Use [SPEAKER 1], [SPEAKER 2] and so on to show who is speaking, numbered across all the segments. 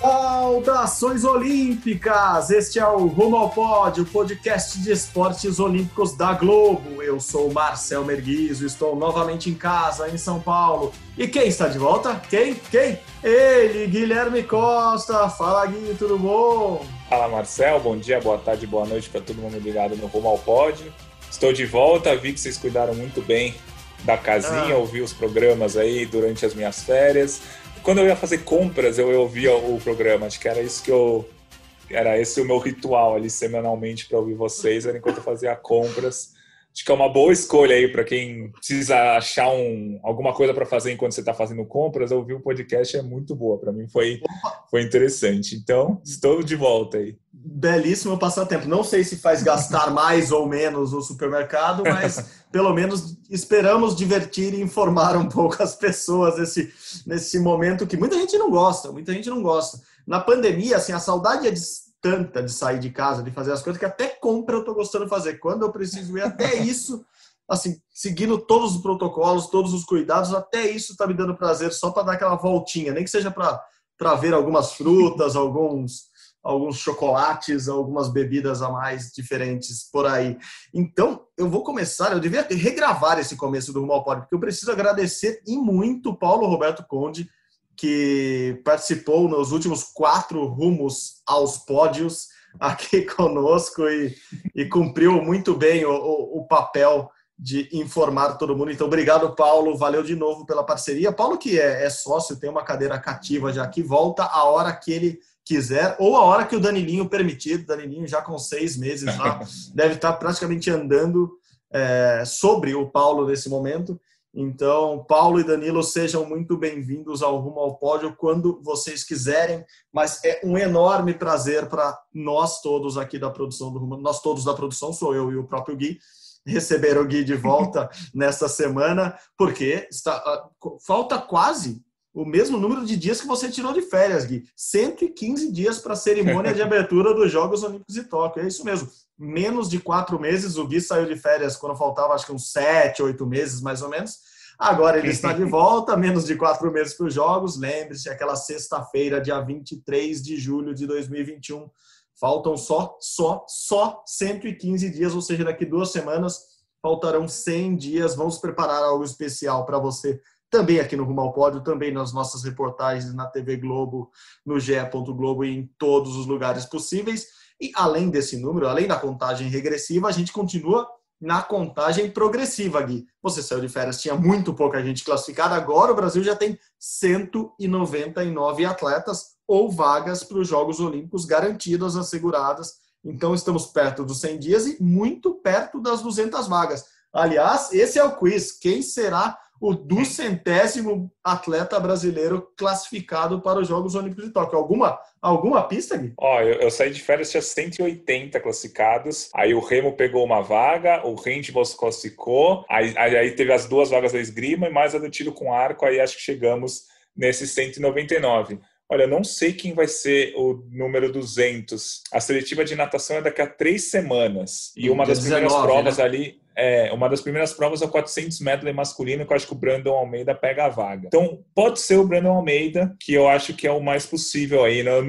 [SPEAKER 1] Saudações Olímpicas! Este é o Rumo ao Pódio, podcast de esportes olímpicos da Globo. Eu sou Marcel Merguizo, estou novamente em casa, em São Paulo. E quem está de volta? Quem? Quem? Ele, Guilherme Costa. Fala, Gui, tudo bom?
[SPEAKER 2] Fala, Marcel. Bom dia, boa tarde, boa noite para todo mundo ligado no Rumo ao Pódio. Estou de volta, vi que vocês cuidaram muito bem da casinha, ah. ouvi os programas aí durante as minhas férias quando eu ia fazer compras, eu ouvia o programa. Acho que era isso que eu. Era esse o meu ritual ali semanalmente para ouvir vocês, era enquanto eu fazia compras. Acho que é uma boa escolha aí para quem precisa achar um, alguma coisa para fazer enquanto você está fazendo compras. Ouvir o podcast é muito boa. Para mim foi, foi interessante. Então, estou de volta aí.
[SPEAKER 1] Belíssimo passatempo. Não sei se faz gastar mais ou menos o supermercado, mas pelo menos esperamos divertir e informar um pouco as pessoas nesse, nesse momento que muita gente não gosta. Muita gente não gosta. Na pandemia, assim, a saudade é de tanta de sair de casa, de fazer as coisas, que até compra eu tô gostando de fazer. Quando eu preciso ir, até isso, assim, seguindo todos os protocolos, todos os cuidados, até isso tá me dando prazer só para dar aquela voltinha, nem que seja para ver algumas frutas, alguns alguns chocolates, algumas bebidas a mais diferentes por aí. Então, eu vou começar, eu devia regravar esse começo do Rumo ao Pódio, porque eu preciso agradecer e muito Paulo Roberto Conde, que participou nos últimos quatro rumos aos pódios aqui conosco e, e cumpriu muito bem o, o, o, papel de informar todo mundo. Então, obrigado, Paulo. Valeu de novo pela parceria. Paulo, que é, é sócio, tem uma cadeira cativa já que volta a hora que ele quiser, ou a hora que o Danilinho permitir. Danilinho já com seis meses lá, deve estar praticamente andando é, sobre o Paulo nesse momento. Então, Paulo e Danilo, sejam muito bem-vindos ao Rumo ao Pódio quando vocês quiserem, mas é um enorme prazer para nós todos aqui da produção do Rumo, nós todos da produção, sou eu e o próprio Gui, receber o Gui de volta nesta semana, porque está, ah, falta quase o mesmo número de dias que você tirou de férias, Gui. 115 dias para a cerimônia de abertura dos Jogos Olímpicos de Tóquio. É isso mesmo. Menos de quatro meses. O Gui saiu de férias quando faltava, acho que uns sete, oito meses, mais ou menos. Agora ele está de volta, menos de quatro meses para os Jogos. Lembre-se, aquela sexta-feira, dia 23 de julho de 2021. Faltam só, só, só 115 dias, ou seja, daqui duas semanas faltarão 100 dias. Vamos preparar algo especial para você também aqui no Rumo ao Pódio, também nas nossas reportagens na TV Globo, no GE. Globo e em todos os lugares possíveis. E além desse número, além da contagem regressiva, a gente continua na contagem progressiva, Gui. Você saiu de férias, tinha muito pouca gente classificada, agora o Brasil já tem 199 atletas ou vagas para os Jogos Olímpicos garantidas, asseguradas. Então estamos perto dos 100 dias e muito perto das 200 vagas. Aliás, esse é o quiz. Quem será o duzentésimo atleta brasileiro classificado para os Jogos Olímpicos de Tóquio. Alguma, alguma pista, Gui?
[SPEAKER 2] Ó, eu, eu, saí de férias, tinha 180 classificados, aí o Remo pegou uma vaga, o Handball se classificou, aí, aí, aí, teve as duas vagas da esgrima e mais a do tiro com arco, aí acho que chegamos nesses 199. Olha, eu não sei quem vai ser o número 200. A seletiva de natação é daqui a três semanas. E uma das 19, primeiras provas né? ali é, uma das primeiras provas é o 400 metros masculino, que eu acho que o Brandon Almeida pega a vaga. Então, pode ser o Brandon Almeida, que eu acho que é o mais possível aí. Não,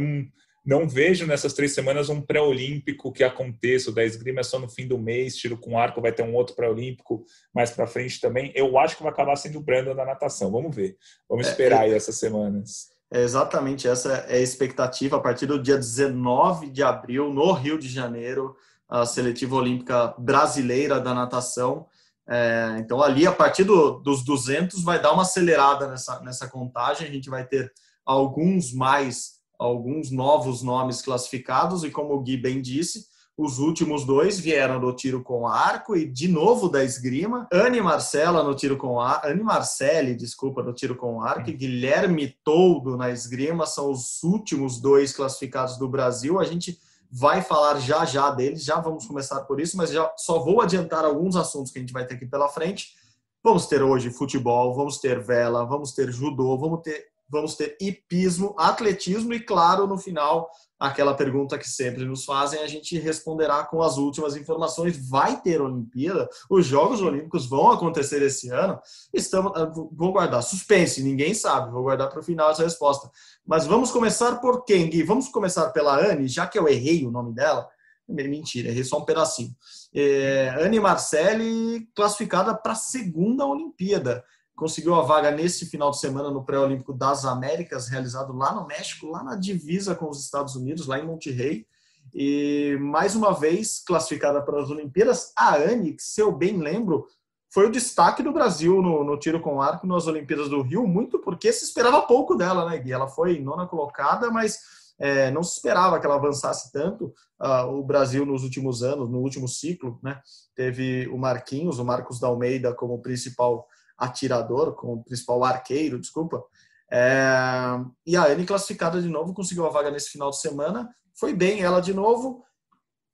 [SPEAKER 2] não vejo nessas três semanas um pré-olímpico que aconteça. O da esgrima é só no fim do mês, tiro com arco, vai ter um outro pré-olímpico mais para frente também. Eu acho que vai acabar sendo o Brandon da natação. Vamos ver. Vamos é, esperar é, aí essas semanas.
[SPEAKER 1] É exatamente essa é a expectativa a partir do dia 19 de abril, no Rio de Janeiro a seletiva olímpica brasileira da natação. É, então, ali, a partir do, dos 200, vai dar uma acelerada nessa, nessa contagem. A gente vai ter alguns mais, alguns novos nomes classificados, e como o Gui bem disse, os últimos dois vieram do tiro com arco e de novo da esgrima. Anne Marcela no tiro com arco, Anne Marcelli, desculpa, no tiro com arco e Guilherme Toldo na esgrima são os últimos dois classificados do Brasil. A gente vai falar já já deles, já vamos começar por isso, mas já só vou adiantar alguns assuntos que a gente vai ter aqui pela frente. Vamos ter hoje futebol, vamos ter vela, vamos ter judô, vamos ter, vamos ter hipismo, atletismo e, claro, no final, aquela pergunta que sempre nos fazem, a gente responderá com as últimas informações. Vai ter Olimpíada? Os Jogos Olímpicos vão acontecer esse ano? Estamos, ah, vou guardar suspense, ninguém sabe, vou guardar para o final essa resposta. Mas vamos começar por quem, Gui? Vamos começar pela Anne, já que eu errei o nome dela. Mentira, errei só um pedacinho. É, Anne Marcelli classificada para a segunda Olimpíada. Conseguiu a vaga nesse final de semana no Pré-Olímpico das Américas, realizado lá no México, lá na divisa com os Estados Unidos, lá em Monterrey. E mais uma vez classificada para as Olimpíadas. A Anne, que se eu bem lembro, foi o destaque do Brasil no, no, tiro com arco nas Olimpíadas do Rio, muito porque se esperava pouco dela, né, Gui? Ela foi nona colocada, mas é, não se esperava que ela avançasse tanto. Uh, o Brasil, nos últimos anos, no último ciclo, né, teve o Marquinhos, o Marcos da Almeida, como principal atirador, como principal arqueiro, desculpa. É, e a Anne, classificada de novo, conseguiu a vaga nesse final de semana. Foi bem ela de novo.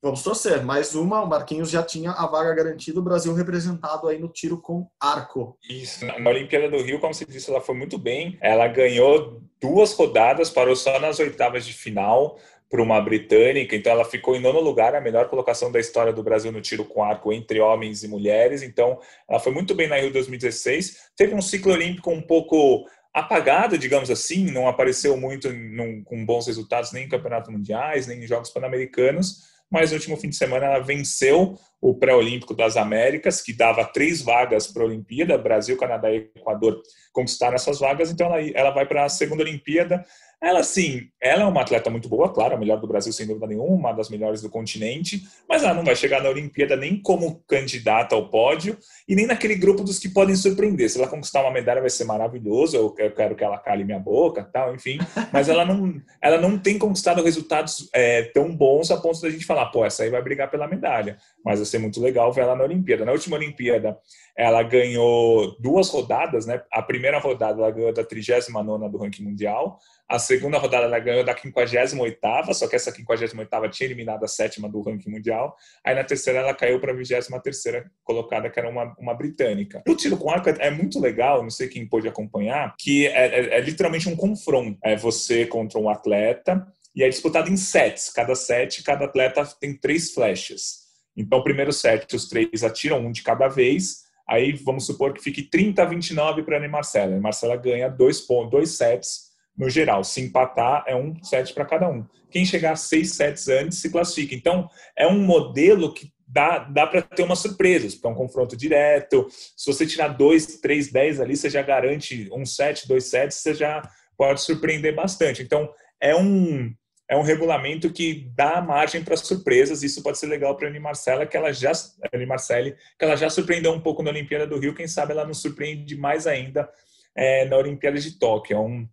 [SPEAKER 1] Vamos torcer. Mais uma, o Marquinhos já tinha a vaga garantida, o Brasil representado aí no tiro com arco.
[SPEAKER 2] Isso, na Olimpíada do Rio, como você disse, ela foi muito bem. Ela ganhou duas rodadas, parou só nas oitavas de final para uma britânica, então ela ficou em nono lugar, a melhor colocação da história do Brasil no tiro com arco entre homens e mulheres. Então, ela foi muito bem na Rio 2016. Teve um ciclo olímpico um pouco apagado, digamos assim, não apareceu muito num, com bons resultados nem em campeonatos mundiais, nem em Jogos Pan-Americanos mas no último fim de semana ela venceu o pré-olímpico das Américas, que dava três vagas para a Olimpíada, Brasil, Canadá e Equador conquistaram essas vagas, então ela, ela vai para a segunda Olimpíada. Ela, sim, ela é uma atleta muito boa, claro, a melhor do Brasil, sem dúvida nenhuma, uma das melhores do continente, mas ela não vai chegar na Olimpíada nem como candidata ao pódio e nem naquele grupo dos que podem surpreender. Se ela conquistar uma medalha, vai ser maravilhoso, eu quero que ela cale minha boca, tal, enfim, mas ela não, ela não tem conquistado resultados é, tão bons a ponto da gente falar, pô, essa aí vai brigar pela medalha, mas ser muito legal ver ela na Olimpíada. Na última Olimpíada, ela ganhou duas rodadas, né? A primeira rodada ela ganhou da 39 do ranking mundial, a segunda rodada ela ganhou da 58 só que essa 58 tinha eliminado a sétima do ranking mundial. Aí na terceira ela caiu para a 23 colocada, que era uma, uma britânica. O tiro com arco é muito legal, não sei quem pôde acompanhar, que é, é, é literalmente um confronto. É você contra um atleta e é disputado em sets. Cada set, cada atleta tem três flechas. Então, primeiro set, os três atiram um de cada vez. Aí vamos supor que fique 30 a 29 para a Marcela. A Marcela ganha dois, pontos, dois sets no geral. Se empatar, é um set para cada um. Quem chegar a seis sets antes se classifica. Então, é um modelo que dá, dá para ter umas surpresas, para um confronto direto. Se você tirar dois, três, dez ali, você já garante um set, dois sets, você já pode surpreender bastante. Então, é um é um regulamento que dá margem para surpresas. Isso pode ser legal para a Anne Marcela, que ela já Anne Marcelli, que ela já surpreendeu um pouco na Olimpíada do Rio. Quem sabe ela nos surpreende mais ainda é, na Olimpíada de Tóquio. É um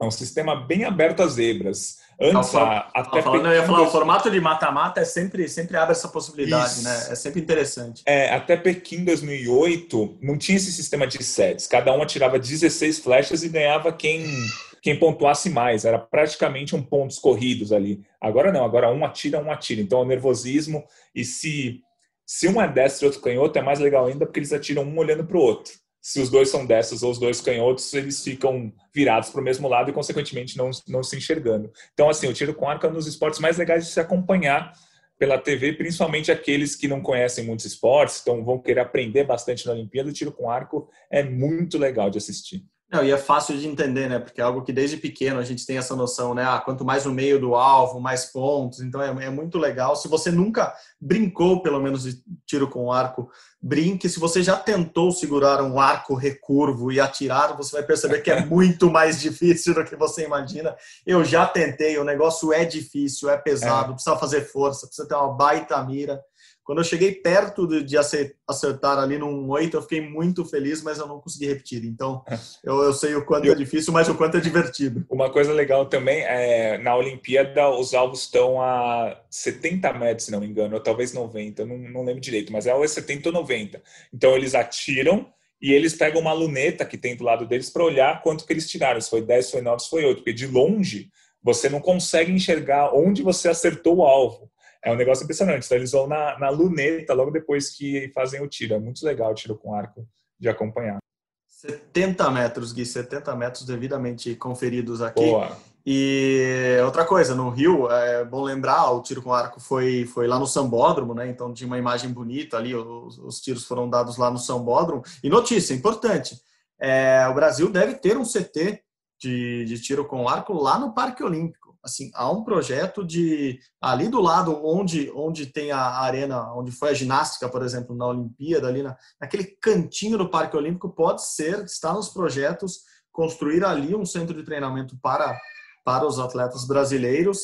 [SPEAKER 2] é um sistema bem aberto às zebras. Antes,
[SPEAKER 1] a, até falando, eu ia falar, o formato de mata-mata é sempre, sempre abre essa possibilidade, Isso. né? É sempre interessante.
[SPEAKER 2] É, até Pequim 2008 não tinha esse sistema de sets. Cada um atirava 16 flechas e ganhava quem quem pontuasse mais. Era praticamente um pontos corridos ali. Agora não, agora um atira, um atira. Então é o nervosismo e se se um é destro e outro canhoto é mais legal ainda porque eles atiram um olhando para o outro se os dois são dessas ou os dois canhotos, eles ficam virados para o mesmo lado e, consequentemente, não, não se enxergando. Então, assim, o tiro com arco é um dos esportes mais legais de se acompanhar pela TV, principalmente aqueles que não conhecem muitos esportes, então vão querer aprender bastante na Olimpíada. O tiro com arco é muito legal de assistir.
[SPEAKER 1] Não, e é fácil de entender, né? Porque é algo que desde pequeno a gente tem essa noção, né? Ah, quanto mais no meio do alvo, mais pontos. Então é, é muito legal. Se você nunca brincou, pelo menos, de tiro com arco, brinque. Se você já tentou segurar um arco recurvo e atirar, você vai perceber que é muito mais difícil do que você imagina. Eu já tentei, o negócio é difícil, é pesado, é. precisa fazer força, precisa ter uma baita mira. Quando eu cheguei perto de acertar ali num 8, eu fiquei muito feliz, mas eu não consegui repetir. Então, eu, eu sei o quanto é difícil, mas o quanto é divertido.
[SPEAKER 2] Uma coisa legal também é na Olimpíada os alvos estão a 70 metros, se não me engano, ou talvez 90, eu não, não lembro direito, mas é ou é 70 ou 90. Então, eles atiram e eles pegam uma luneta que tem do lado deles para olhar quanto que eles tiraram, se foi 10, se foi 9, se foi 8, porque de longe você não consegue enxergar onde você acertou o alvo é um negócio impressionante. Então, eles vão na, na luneta logo depois que fazem o tiro. É muito legal o tiro com arco de acompanhar.
[SPEAKER 1] 70 metros, Gui, 70 metros devidamente conferidos aqui. Boa. E outra coisa, no Rio, é bom lembrar, o tiro com arco foi, foi lá no Sambódromo, né? Então tinha uma imagem bonita ali, os, os tiros foram dados lá no Sambódromo. E notícia importante, é, o Brasil deve ter um CT de, de tiro com arco lá no Parque Olímpico assim, há um projeto de ali do lado onde onde tem a arena, onde foi a ginástica, por exemplo, na Olimpíada, ali na, naquele cantinho do Parque Olímpico, pode ser, está nos projetos construir ali um centro de treinamento para para os atletas brasileiros.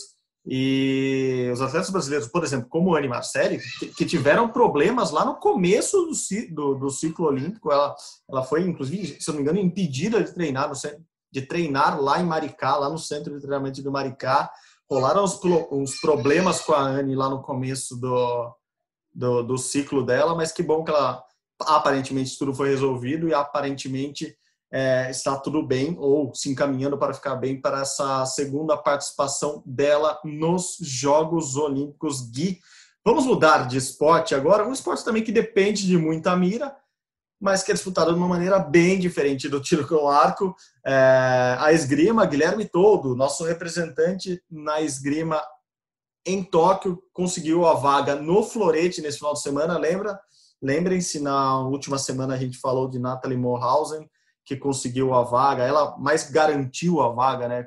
[SPEAKER 1] E os atletas brasileiros, por exemplo, como Anne Marcelli, que tiveram problemas lá no começo do, do, do ciclo olímpico, ela, ela foi, inclusive, se não me engano, impedida de treinar no, de treinar lá em Maricá, lá no centro de treinamento de Maricá. Rolaram uns, uns problemas com a Anne lá no começo do, do, do, ciclo dela, mas que bom que ela aparentemente tudo foi resolvido e aparentemente é, está tudo bem ou se encaminhando para ficar bem para essa segunda participação dela nos Jogos Olímpicos Gui. Vamos mudar de esporte agora, um esporte também que depende de muita mira, mas que é disputado de uma maneira bem diferente do tiro com arco. É, a esgrima, Guilherme Todo, nosso representante na esgrima em Tóquio, conseguiu a vaga no florete nesse final de semana, lembra? Lembrem-se, na última semana a gente falou de Nathalie Morhausen, que conseguiu a vaga, ela mais garantiu a vaga, né?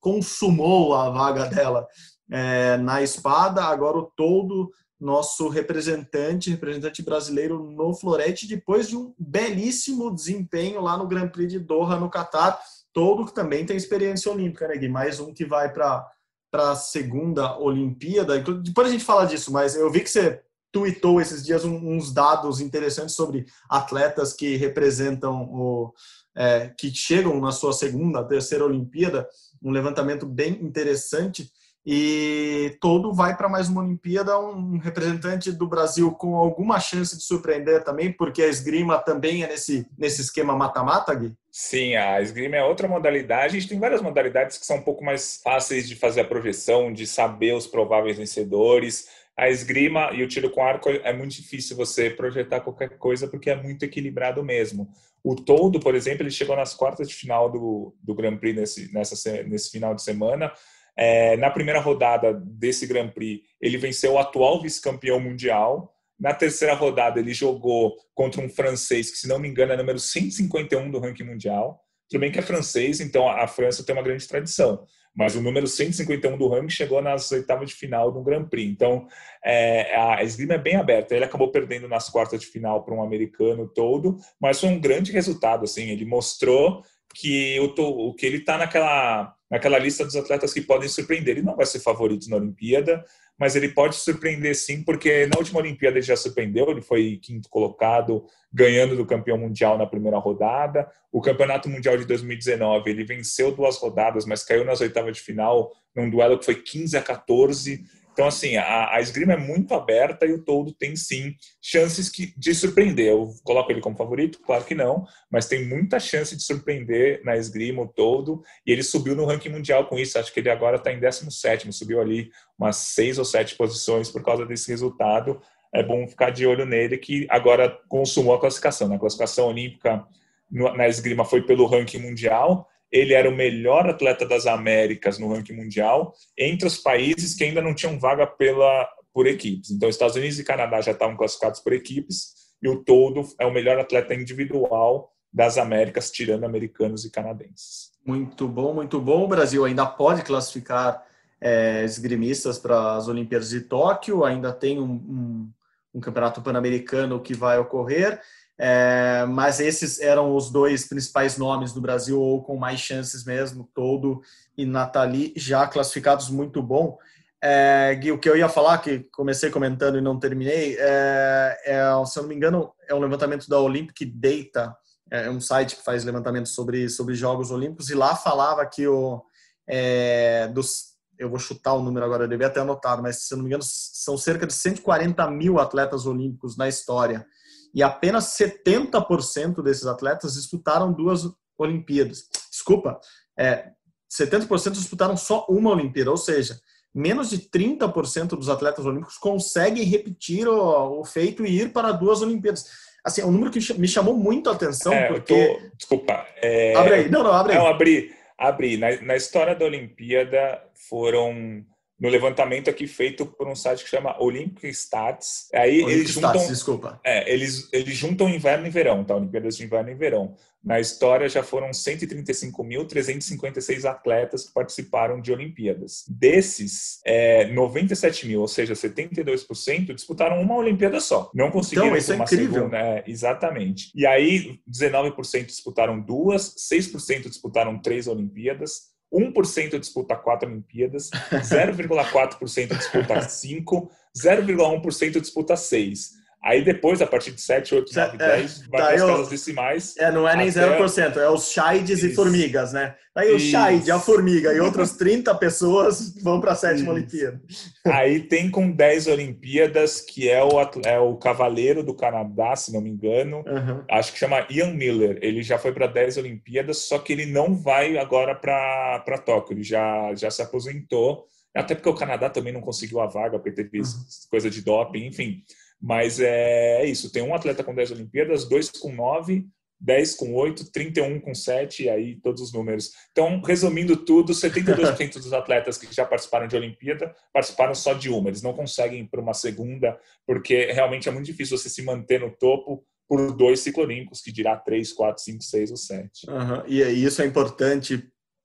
[SPEAKER 1] consumou a vaga dela é, na espada. Agora o Todo nosso representante, representante brasileiro no Florete, depois de um belíssimo desempenho lá no Grand Prix de Doha, no Catar. Todo que também tem experiência olímpica, né, Gui? Mais um que vai para a segunda Olimpíada. Depois a gente fala disso, mas eu vi que você tweetou esses dias uns dados interessantes sobre atletas que representam o. É, que chegam na sua segunda, terceira Olimpíada, um levantamento bem interessante. E todo vai para mais uma Olimpíada um representante do Brasil com alguma chance de surpreender também, porque a esgrima também é nesse, nesse esquema mata-mata, Gui?
[SPEAKER 2] Sim, a esgrima é outra modalidade. A gente tem várias modalidades que são um pouco mais fáceis de fazer a projeção, de saber os prováveis vencedores. A esgrima e o tiro com arco é muito difícil você projetar qualquer coisa porque é muito equilibrado mesmo. O Todo, por exemplo, ele chegou nas quartas de final do, do Grand Prix nesse, nessa, nesse final de semana é, na primeira rodada desse Grand Prix, ele venceu o atual vice-campeão mundial. Na terceira rodada, ele jogou contra um francês que, se não me engano, é número 151 do ranking mundial. Tudo bem que é francês, então a França tem uma grande tradição. Mas o número 151 do ranking chegou nas oitavas de final do Grand Prix. Então, é, a esgrima é bem aberta. Ele acabou perdendo nas quartas de final para um americano todo, mas foi um grande resultado. Assim, ele mostrou que, o, que ele está naquela naquela lista dos atletas que podem surpreender. Ele não vai ser favorito na Olimpíada, mas ele pode surpreender sim, porque na última Olimpíada ele já surpreendeu, ele foi quinto colocado, ganhando do campeão mundial na primeira rodada. O campeonato mundial de 2019, ele venceu duas rodadas, mas caiu nas oitavas de final, num duelo que foi 15 a 14 então, assim, a, a esgrima é muito aberta e o todo tem sim chances que, de surpreender. Eu coloco ele como favorito? Claro que não, mas tem muita chance de surpreender na esgrima o todo. E ele subiu no ranking mundial com isso. Acho que ele agora está em 17, subiu ali umas seis ou sete posições por causa desse resultado. É bom ficar de olho nele, que agora consumou a classificação. Na classificação olímpica na esgrima foi pelo ranking mundial ele era o melhor atleta das Américas no ranking mundial, entre os países que ainda não tinham vaga pela, por equipes. Então, Estados Unidos e Canadá já estavam classificados por equipes, e o todo é o melhor atleta individual das Américas, tirando americanos e canadenses.
[SPEAKER 1] Muito bom, muito bom. O Brasil ainda pode classificar é, esgrimistas para as Olimpíadas de Tóquio, ainda tem um, um, um campeonato pan-americano que vai ocorrer. É, mas esses eram os dois principais nomes do Brasil, ou com mais chances mesmo, Todo e Nathalie, já classificados muito bom. É, Gui, o que eu ia falar, que comecei comentando e não terminei, é, é, se eu não me engano, é um levantamento da Olympic Data, é um site que faz levantamento sobre, sobre Jogos Olímpicos, e lá falava que o, é, dos, eu vou chutar o número agora, eu devia ter anotado, mas se eu não me engano, são cerca de 140 mil atletas olímpicos na história e apenas 70% desses atletas disputaram duas Olimpíadas. Desculpa, é, 70% disputaram só uma Olimpíada, ou seja, menos de 30% dos atletas olímpicos conseguem repetir o, o, feito e ir para duas Olimpíadas. assim, é um número que me chamou muito a atenção,
[SPEAKER 2] É,
[SPEAKER 1] porque...
[SPEAKER 2] tô- desculpa. é,
[SPEAKER 1] Abre aí, não, não, abre aí.
[SPEAKER 2] Não, abri. Abri. Na, na história da Olimpíada foram no levantamento aqui feito por um site que chama Olympic Stats. Aí
[SPEAKER 1] Olympic
[SPEAKER 2] eles juntam,
[SPEAKER 1] Stats, desculpa.
[SPEAKER 2] é, eles, eles juntam inverno e verão, tá? Olimpíadas de inverno e verão. Na história já foram 135.356 atletas que participaram de Olimpíadas. Desses, é, 97 mil, ou seja, 72%, disputaram uma Olimpíada só. Não conseguiram
[SPEAKER 1] Então, isso é incrível.
[SPEAKER 2] segunda. É, exatamente. E aí, 19% disputaram duas, 6% disputaram três Olimpíadas, 1% disputa quatro Olimpíadas, 0,4% disputa cinco, 0,1% disputa seis. Aí depois, a partir de 7, 8, 9,
[SPEAKER 1] É,
[SPEAKER 2] 10, vai
[SPEAKER 1] daí
[SPEAKER 2] para as casas decimais.
[SPEAKER 1] É, não é nem
[SPEAKER 2] Até-
[SPEAKER 1] 0%, é os chides e formigas, né? Aí o
[SPEAKER 2] Isso.
[SPEAKER 1] chide, a formiga e outras 30 pessoas vão para a sétima
[SPEAKER 2] Isso.
[SPEAKER 1] Olimpíada.
[SPEAKER 2] Aí tem com 10 Olimpíadas, que é o, é o cavaleiro do Canadá, se não me engano.
[SPEAKER 1] Aham.
[SPEAKER 2] Acho que chama Ian Miller. Ele já foi para 10 Olimpíadas, só que ele não vai agora para Tóquio. Ele já, já se aposentou. Até porque o Canadá também não conseguiu a vaga, porque teve
[SPEAKER 1] Uhum.
[SPEAKER 2] coisa de doping, enfim. Mas é, é isso. Tem um atleta com 10 Olimpíadas, dois com 9, 10 com 8, 31 com 7, e aí todos os números. Então, resumindo tudo, 72% dos atletas que já participaram de Olimpíada participaram só de uma. Eles não conseguem ir para uma segunda, porque realmente é muito difícil você se manter no topo por dois ciclolímpicos, que dirá 3, 4, 5, 6 ou 7.
[SPEAKER 1] Aham. E e isso é importante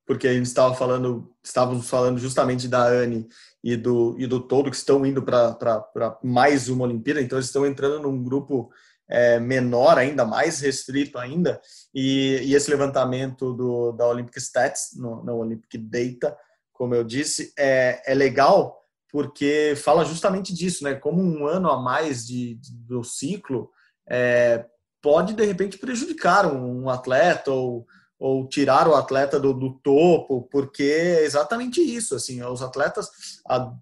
[SPEAKER 1] porque a gente estava falando, estávamos falando justamente da Anne e do, e do todo que estão indo para mais uma Olimpíada, então eles estão entrando num grupo é, menor ainda, mais restrito ainda, e, e esse levantamento do, da Olympic Stats, no, na Olympic Data, como eu disse, é, é legal porque fala justamente disso, né? Como um ano a mais de, de- do ciclo é, pode de repente prejudicar um, um atleta ou, ou tirar o atleta do, do topo, porque é exatamente isso. Assim, os atletas, a,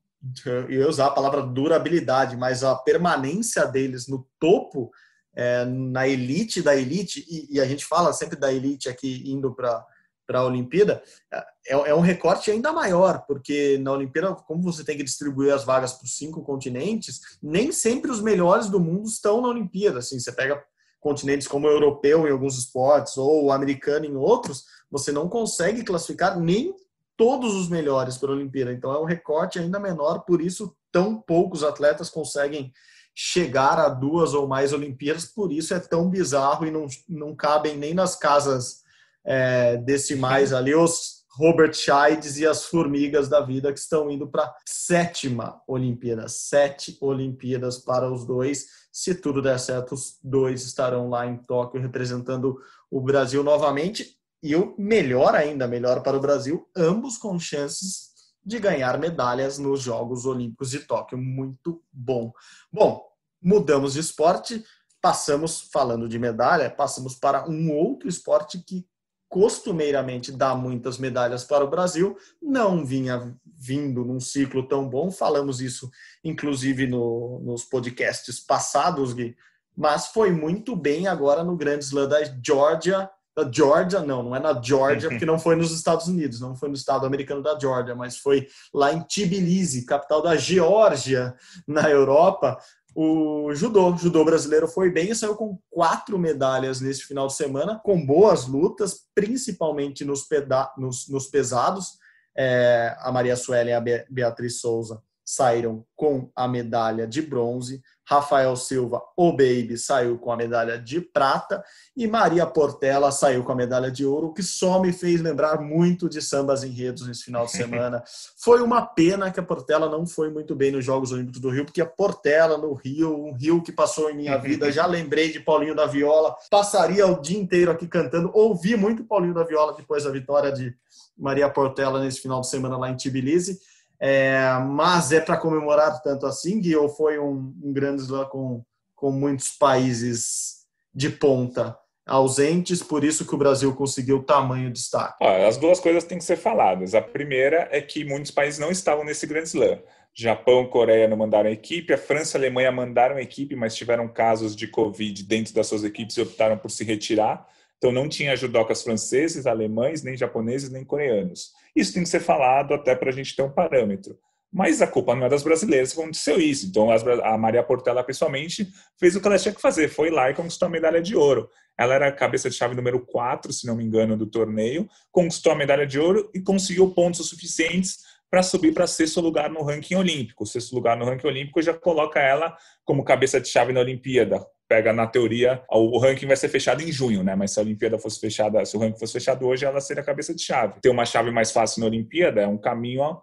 [SPEAKER 1] eu ia usar a palavra durabilidade, mas a permanência deles no topo, é, na elite da elite, e, e a gente fala sempre da elite aqui indo para para a Olimpíada, é, é um recorte ainda maior, porque na Olimpíada, como você tem que distribuir as vagas para os cinco continentes, nem sempre os melhores do mundo estão na Olimpíada. Assim, você pega continentes como o europeu em alguns esportes ou o americano em outros, você não consegue classificar nem todos os melhores para a Olimpíada. Então é um recorte ainda menor, por isso tão poucos atletas conseguem chegar a duas ou mais Olimpíadas, por isso é tão bizarro e não, não cabem nem nas casas é, decimais ali os Robert Chides e as formigas da vida que estão indo para sétima Olimpíada, sete Olimpíadas para os dois. Se tudo der certo, os dois estarão lá em Tóquio representando o Brasil novamente. E o melhor ainda, melhor para o Brasil, ambos com chances de ganhar medalhas nos Jogos Olímpicos de Tóquio. Muito bom. Bom, mudamos de esporte, passamos, falando de medalha, passamos para um outro esporte que costumeiramente dá muitas medalhas para o Brasil, não vinha vindo num ciclo tão bom, falamos isso inclusive no, nos podcasts passados, Gui, mas foi muito bem agora no Grande Slam da Georgia, da Georgia, não, não é na Georgia, porque não foi nos Estados Unidos, não foi no estado americano da Georgia, mas foi lá em Tbilisi, capital da Geórgia, na Europa, o judô. O judô brasileiro foi bem e saiu com quatro medalhas nesse final de semana, com boas lutas, principalmente nos, nos, nos pesados. É, a Maria Suelen e a Be Beatriz Souza saíram com a medalha de bronze. Rafael Silva, o Baby, saiu com a medalha de prata. E Maria Portela saiu com a medalha de ouro, que só me fez lembrar muito de sambas enredos nesse final de semana. foi uma pena que a Portela não foi muito bem nos Jogos Olímpicos do Rio, porque a Portela no Rio, um rio que passou em minha vida, já lembrei de Paulinho da Viola, passaria o dia inteiro aqui cantando. Ouvi muito Paulinho da Viola depois da vitória de Maria Portela nesse final de semana lá em Tbilisi. É, mas é para comemorar tanto assim, Gui, ou foi um, um grande slam com, com muitos países de ponta ausentes, por isso que o Brasil conseguiu tamanho destaque?
[SPEAKER 2] Ah, as duas coisas têm que ser faladas. A primeira é que muitos países não estavam nesse grande slam. Japão Coreia não mandaram equipe, a França e a Alemanha mandaram equipe, mas tiveram casos de Covid dentro das suas equipes e optaram por se retirar. Então não tinha judocas franceses, alemães, nem japoneses, nem coreanos. Isso tem que ser falado até para a gente ter um parâmetro. mas a culpa não é das brasileiras que aconteceu isso. Então, a Maria Portela, pessoalmente, fez o que ela tinha que fazer, foi lá e conquistou a medalha de ouro. Ela era a cabeça de chave número 4, se não me engano, do torneio, conquistou a medalha de ouro e conseguiu pontos suficientes para subir para sexto lugar no ranking olímpico. O sexto lugar no ranking olímpico já coloca ela como cabeça de chave na Olimpíada. Pega na teoria, o ranking vai ser fechado em junho, né? Mas se a Olimpíada fosse fechada, se o ranking fosse fechado hoje, ela seria a cabeça de chave. Ter uma chave mais fácil na Olimpíada é um caminho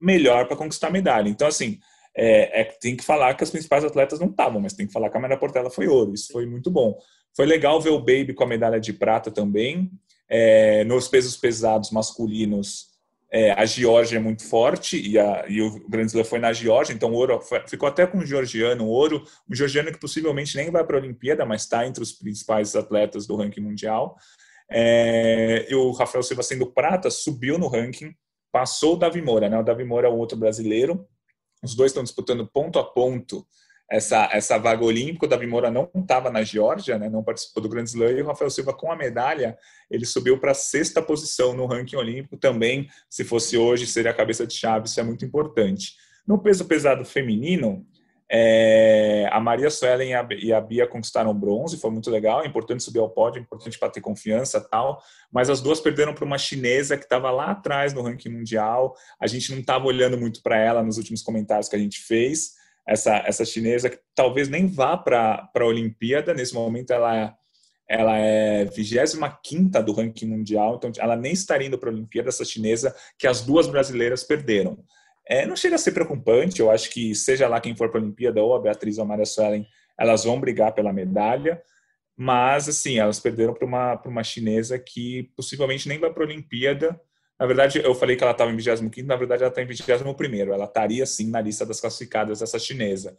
[SPEAKER 2] melhor para conquistar medalha. Então, assim, é, é, tem que falar que as principais atletas não estavam, mas tem que falar que a Maria Portela foi ouro. Isso foi muito bom. Foi legal ver o Baby com a medalha de prata também. É, nos pesos pesados masculinos, é, a Geórgia é muito forte e, a, e o Grande Slam foi na Geórgia, então o ouro foi, ficou até com o georgiano, o ouro, um georgiano que possivelmente nem vai para a Olimpíada, mas está entre os principais atletas do ranking mundial. É, e o Rafael Silva sendo prata subiu no ranking, passou o Davi Moura, né? O Davi Moura é o outro brasileiro. Os dois estão disputando ponto a ponto essa, essa vaga olímpica. O Davi Moura não estava na Geórgia, né? não participou do Grand Slam. E o Rafael Silva, com a medalha, ele subiu para a sexta posição no ranking olímpico. Também, se fosse hoje, seria a cabeça de chave. Isso é muito importante. No peso pesado feminino, é, a Maria Suelen e a, Bia conquistaram bronze, foi muito legal, é importante subir ao pódio, é importante para ter confiança tal, mas as duas perderam para uma chinesa que estava lá atrás no ranking mundial, a gente não estava olhando muito para ela nos últimos comentários que a gente fez, essa, essa chinesa que talvez nem vá para a Olimpíada, nesse momento ela, ela é 25 do ranking mundial, então ela nem estaria indo para a Olimpíada, essa chinesa que as duas brasileiras perderam. É, não chega a ser preocupante, eu acho que seja lá quem for para a Olimpíada, ou a Beatriz ou a Maria Suelen, elas vão brigar pela medalha, mas assim, elas perderam para uma, uma chinesa que possivelmente nem vai para a Olimpíada. Na verdade, eu falei que ela estava em 25, na verdade ela está em 21, ela estaria sim na lista das classificadas, essa chinesa.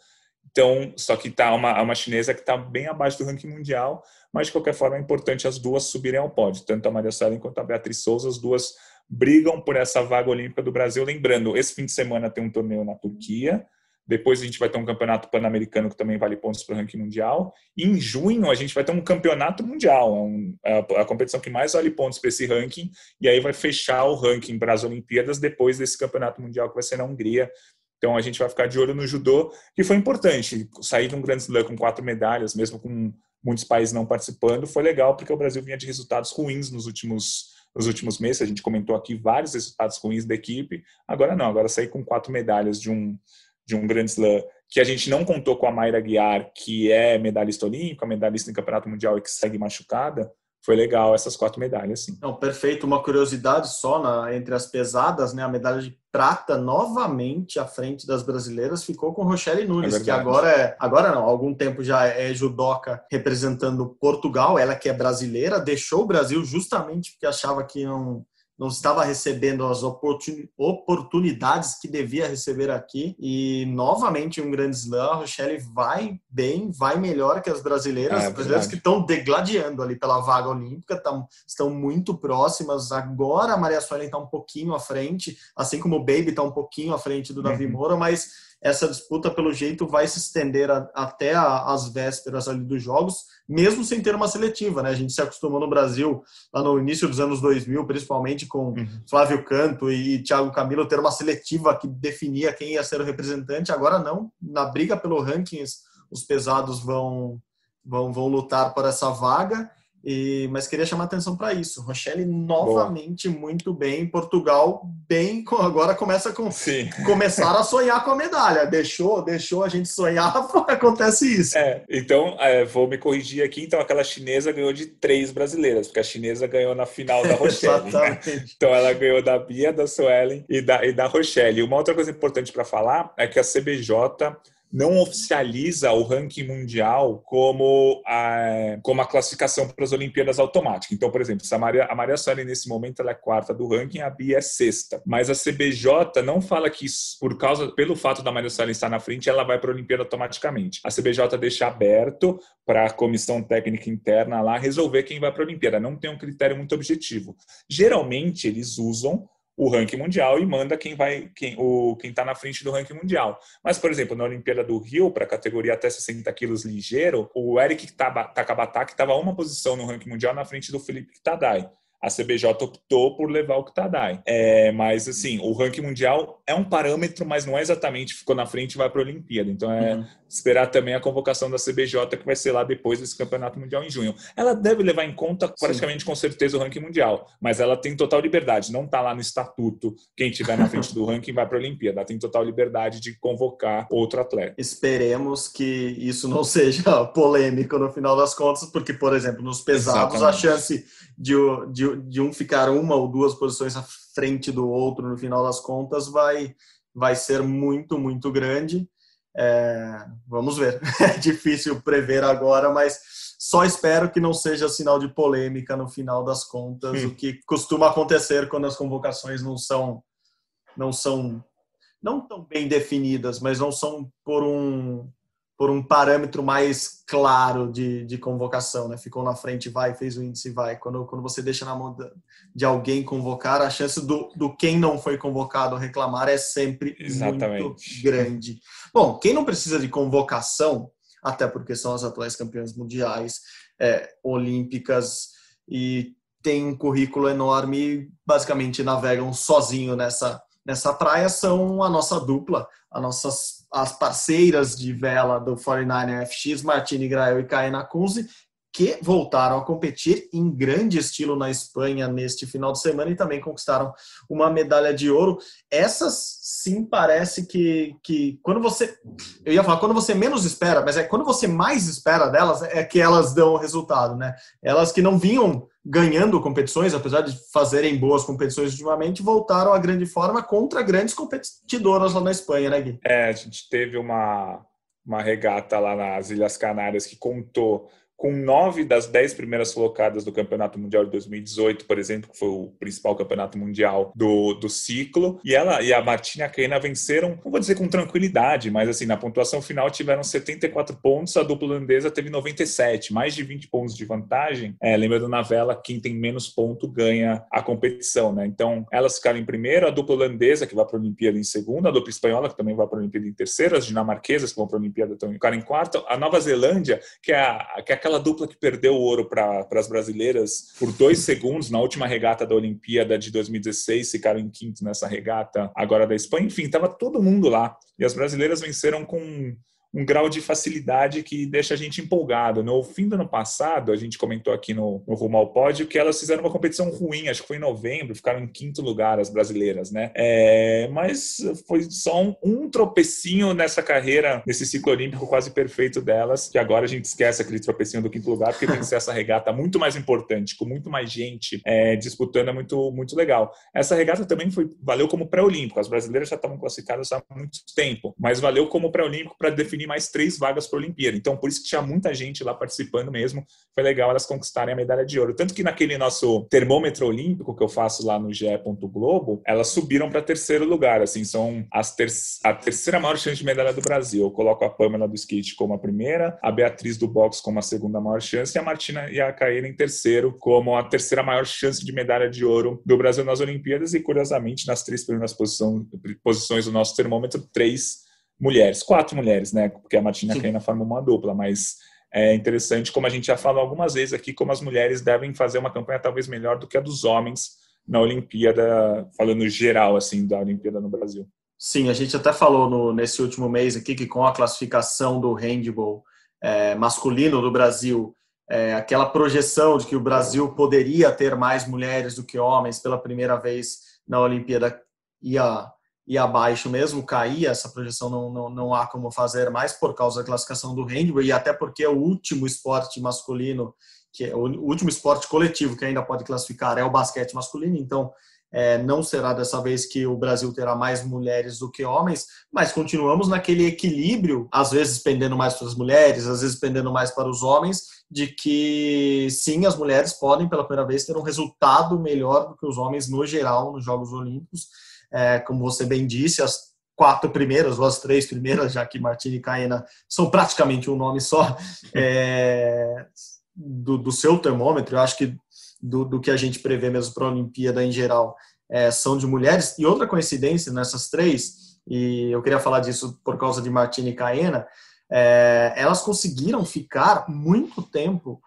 [SPEAKER 2] Então, só que está uma, uma chinesa que está bem abaixo do ranking mundial, mas de qualquer forma é importante as duas subirem ao pódio, tanto a Maria Suelen quanto a Beatriz Souza, as duas brigam por essa vaga olímpica do Brasil. Lembrando, esse fim de semana tem um torneio na Turquia. Depois a gente vai ter um campeonato pan-americano que também vale pontos para o ranking mundial. E em junho a gente vai ter um campeonato mundial, é, um, é a competição que mais vale pontos para esse ranking. E aí vai fechar o ranking para as Olimpíadas depois desse campeonato mundial que vai ser na Hungria. Então a gente vai ficar de olho no judô, que foi importante. Sair de um grande slam com quatro medalhas, mesmo com muitos países não participando, foi legal porque o Brasil vinha de resultados ruins nos últimos nos últimos meses. A gente comentou aqui vários resultados ruins da equipe. Agora não, agora sair com quatro medalhas de um, de um Grand Slam que a gente não contou com a Mayra Guiar, que é medalhista olímpica, medalhista em campeonato mundial e que segue machucada foi legal essas quatro medalhas, sim.
[SPEAKER 1] Não, perfeito. Uma curiosidade só na, entre as pesadas, né? A medalha de prata novamente à frente das brasileiras ficou com Rochelle Nunes, é que agora é, agora não, há algum tempo já é judoca representando Portugal, ela que é brasileira, deixou o Brasil justamente porque achava que não não estava recebendo as oportunidades que devia receber aqui. E novamente um grande slam, a Rochelle vai bem, vai melhor que as brasileiras. É, as brasileiras que estão degladiando ali pela vaga olímpica, tão, estão muito próximas. Agora a Maria Suelen está um pouquinho à frente, assim como o Baby está um pouquinho à frente do Davi uhum. Moura, mas essa disputa, pelo jeito, vai se estender a, até a, as vésperas ali dos jogos, mesmo sem ter uma seletiva, né? A gente se acostumou no Brasil, lá no início dos anos 2000, principalmente com uhum. Flávio Canto e Thiago Camilo, ter uma seletiva que definia quem ia ser o representante. Agora não, na briga pelo rankings, os pesados vão, vão, vão lutar por essa vaga. E, mas queria chamar atenção para isso. Rochelle novamente Boa. muito bem. Portugal bem agora começa com Sim. começar a sonhar com a medalha. Deixou, deixou a gente sonhar, acontece isso.
[SPEAKER 2] É, então é, vou me corrigir aqui. Então aquela chinesa ganhou de três brasileiras, porque a chinesa ganhou na final da Rochelle. né? Então ela ganhou da Bia, da Suelen e da, e da Rochelle. Uma outra coisa importante para falar é que a CBJ não oficializa o ranking mundial como a, como a classificação para as Olimpíadas automática. Então, por exemplo, a Maria, a Maria Suelen, nesse momento, ela é quarta do ranking, a Bia é sexta. Mas a CBJ não fala que, por causa, pelo fato da Maria Suelen estar na frente, ela vai para a Olimpíada automaticamente. A CBJ deixa aberto para a comissão técnica interna lá resolver quem vai para a Olimpíada. Não tem um critério muito objetivo. Geralmente, eles usam o ranking mundial e manda quem vai quem o quem está na frente do ranking mundial. Mas, por exemplo, na Olimpíada do Rio, para a categoria até 60 quilos ligeiro, o Eric Takabataki estava uma posição no ranking mundial na frente do Felipe Tadai. A CBJ optou por levar o Kitadai. É, mas, assim, o ranking mundial é um parâmetro, mas não é exatamente ficou na frente e vai para a Olimpíada. Então, é uhum. esperar também a convocação da CBJ, que vai ser lá depois desse Campeonato Mundial em junho. Ela deve levar em conta, praticamente Sim. com certeza, o ranking mundial, mas ela tem total liberdade. Não está lá no estatuto, quem estiver na frente do ranking vai para a Olimpíada. Ela tem total liberdade de convocar outro atleta.
[SPEAKER 1] Esperemos que isso não seja polêmico no final das contas, porque, por exemplo, nos pesados, Exatamente. a chance de, de, de um ficar uma ou duas posições à frente do outro no final das contas vai, vai ser muito, muito grande. É, vamos ver. É difícil prever agora, mas só espero que não seja sinal de polêmica no final das contas, hum. o que costuma acontecer quando as convocações não são não são não tão bem definidas, mas não são por um por um parâmetro mais claro de, de convocação, né? Ficou na frente, vai, fez o índice, vai. Quando, quando você deixa na mão de alguém convocar, a chance do, do quem não foi convocado reclamar é sempre Exatamente. muito grande. Bom, quem não precisa de convocação, até porque são as atuais campeãs mundiais, é, olímpicas e tem um currículo enorme, basicamente navegam sozinho nessa nessa praia, são a nossa dupla, as nossas as parceiras de vela do 49 FX, Martini Grael e Kaena Kunze, que voltaram a competir em grande estilo na Espanha neste final de semana e também conquistaram uma medalha de ouro. Essas sim parece que, que quando você. Eu ia falar quando você menos espera, mas é quando você mais espera delas, é que elas dão o resultado, né? Elas que não vinham ganhando competições, apesar de fazerem boas competições ultimamente, voltaram à grande forma contra grandes competidoras lá na Espanha, né, Gui?
[SPEAKER 2] É, a gente teve uma, uma regata lá nas Ilhas Canárias que contou com nove das dez primeiras colocadas do Campeonato Mundial de 2018, por exemplo, que foi o principal campeonato mundial do, do ciclo. E ela e a Martina Keina venceram, não vou dizer com tranquilidade, mas assim, na pontuação final tiveram 74 pontos, a dupla holandesa teve 97, mais de 20 pontos de vantagem. É, lembrando na vela, quem tem menos ponto ganha a competição, né? Então, elas ficaram em primeiro, a dupla holandesa, que vai para a Olimpíada em segundo, a dupla espanhola, que também vai para a Olimpíada em terceiro, as dinamarquesas, que vão para a Olimpíada, também ficaram em quarto, a Nova Zelândia, que é, a, que é aquela aquela dupla que perdeu o ouro para as brasileiras por dois segundos na última regata da Olimpíada de 2016, ficaram em quinto nessa regata agora da Espanha. Enfim, estava todo mundo lá. E as brasileiras venceram com um grau de facilidade que deixa a gente empolgado. No fim do ano passado, a gente comentou aqui no, no Rumo ao Pódio que elas fizeram uma competição ruim, acho que foi em novembro, ficaram em quinto lugar as brasileiras, né? É, mas foi só um, um, tropecinho nessa carreira, nesse ciclo olímpico quase perfeito delas, que agora a gente esquece aquele tropecinho do quinto lugar, porque tem que ser essa regata muito mais importante, com muito mais gente é, disputando, é muito, muito legal. Essa regata também foi, valeu como pré-olímpico, as brasileiras já estavam classificadas há muito tempo, mas valeu como pré-olímpico para definir mais três vagas para a Olimpíada. Então, por isso que tinha muita gente lá participando mesmo. Foi legal elas conquistarem a medalha de ouro. Tanto que naquele nosso termômetro olímpico que eu faço lá no GE. Globo, elas subiram para terceiro lugar. Assim, são as ter a terceira maior chance de medalha do Brasil. Eu coloco a Pamela do skate como a primeira, a Beatriz do boxe como a segunda maior chance e a Martina e a Caíra em terceiro como a terceira maior chance de medalha de ouro do Brasil nas Olimpíadas. E curiosamente, nas três primeiras posições do nosso termômetro, três mulheres, quatro mulheres, né? Porque a Martina Caina forma uma dupla, mas é interessante, como a gente já falou algumas vezes aqui, como as mulheres devem fazer uma campanha talvez melhor do que a dos homens na Olimpíada, falando geral, assim, da Olimpíada no Brasil.
[SPEAKER 1] Sim, a gente até falou no, nesse último mês aqui que com a classificação do handball é, masculino do Brasil, é, aquela projeção de que o Brasil poderia ter mais mulheres do que homens pela primeira vez na Olimpíada ia e abaixo mesmo, cair, essa projeção não, não, não há como fazer mais por causa da classificação do handball e até porque é o último esporte masculino, que é o último esporte coletivo que ainda pode classificar é o basquete masculino, então é, não será dessa vez que o Brasil terá mais mulheres do que homens, mas continuamos naquele equilíbrio, às vezes pendendo mais para as mulheres, às vezes pendendo mais para os homens, de que sim, as mulheres podem pela primeira vez ter um resultado melhor do que os homens no geral nos Jogos Olímpicos é, como você bem disse, as quatro primeiras ou as três primeiras, já que Martini e Caena são praticamente um nome só, é, do, do, seu termômetro, eu acho que do, do, que a gente prevê mesmo para a Olimpíada em geral, é, são de mulheres. E outra coincidência nessas três, e eu queria falar disso por causa de Martini e Caena, é, elas conseguiram ficar muito tempo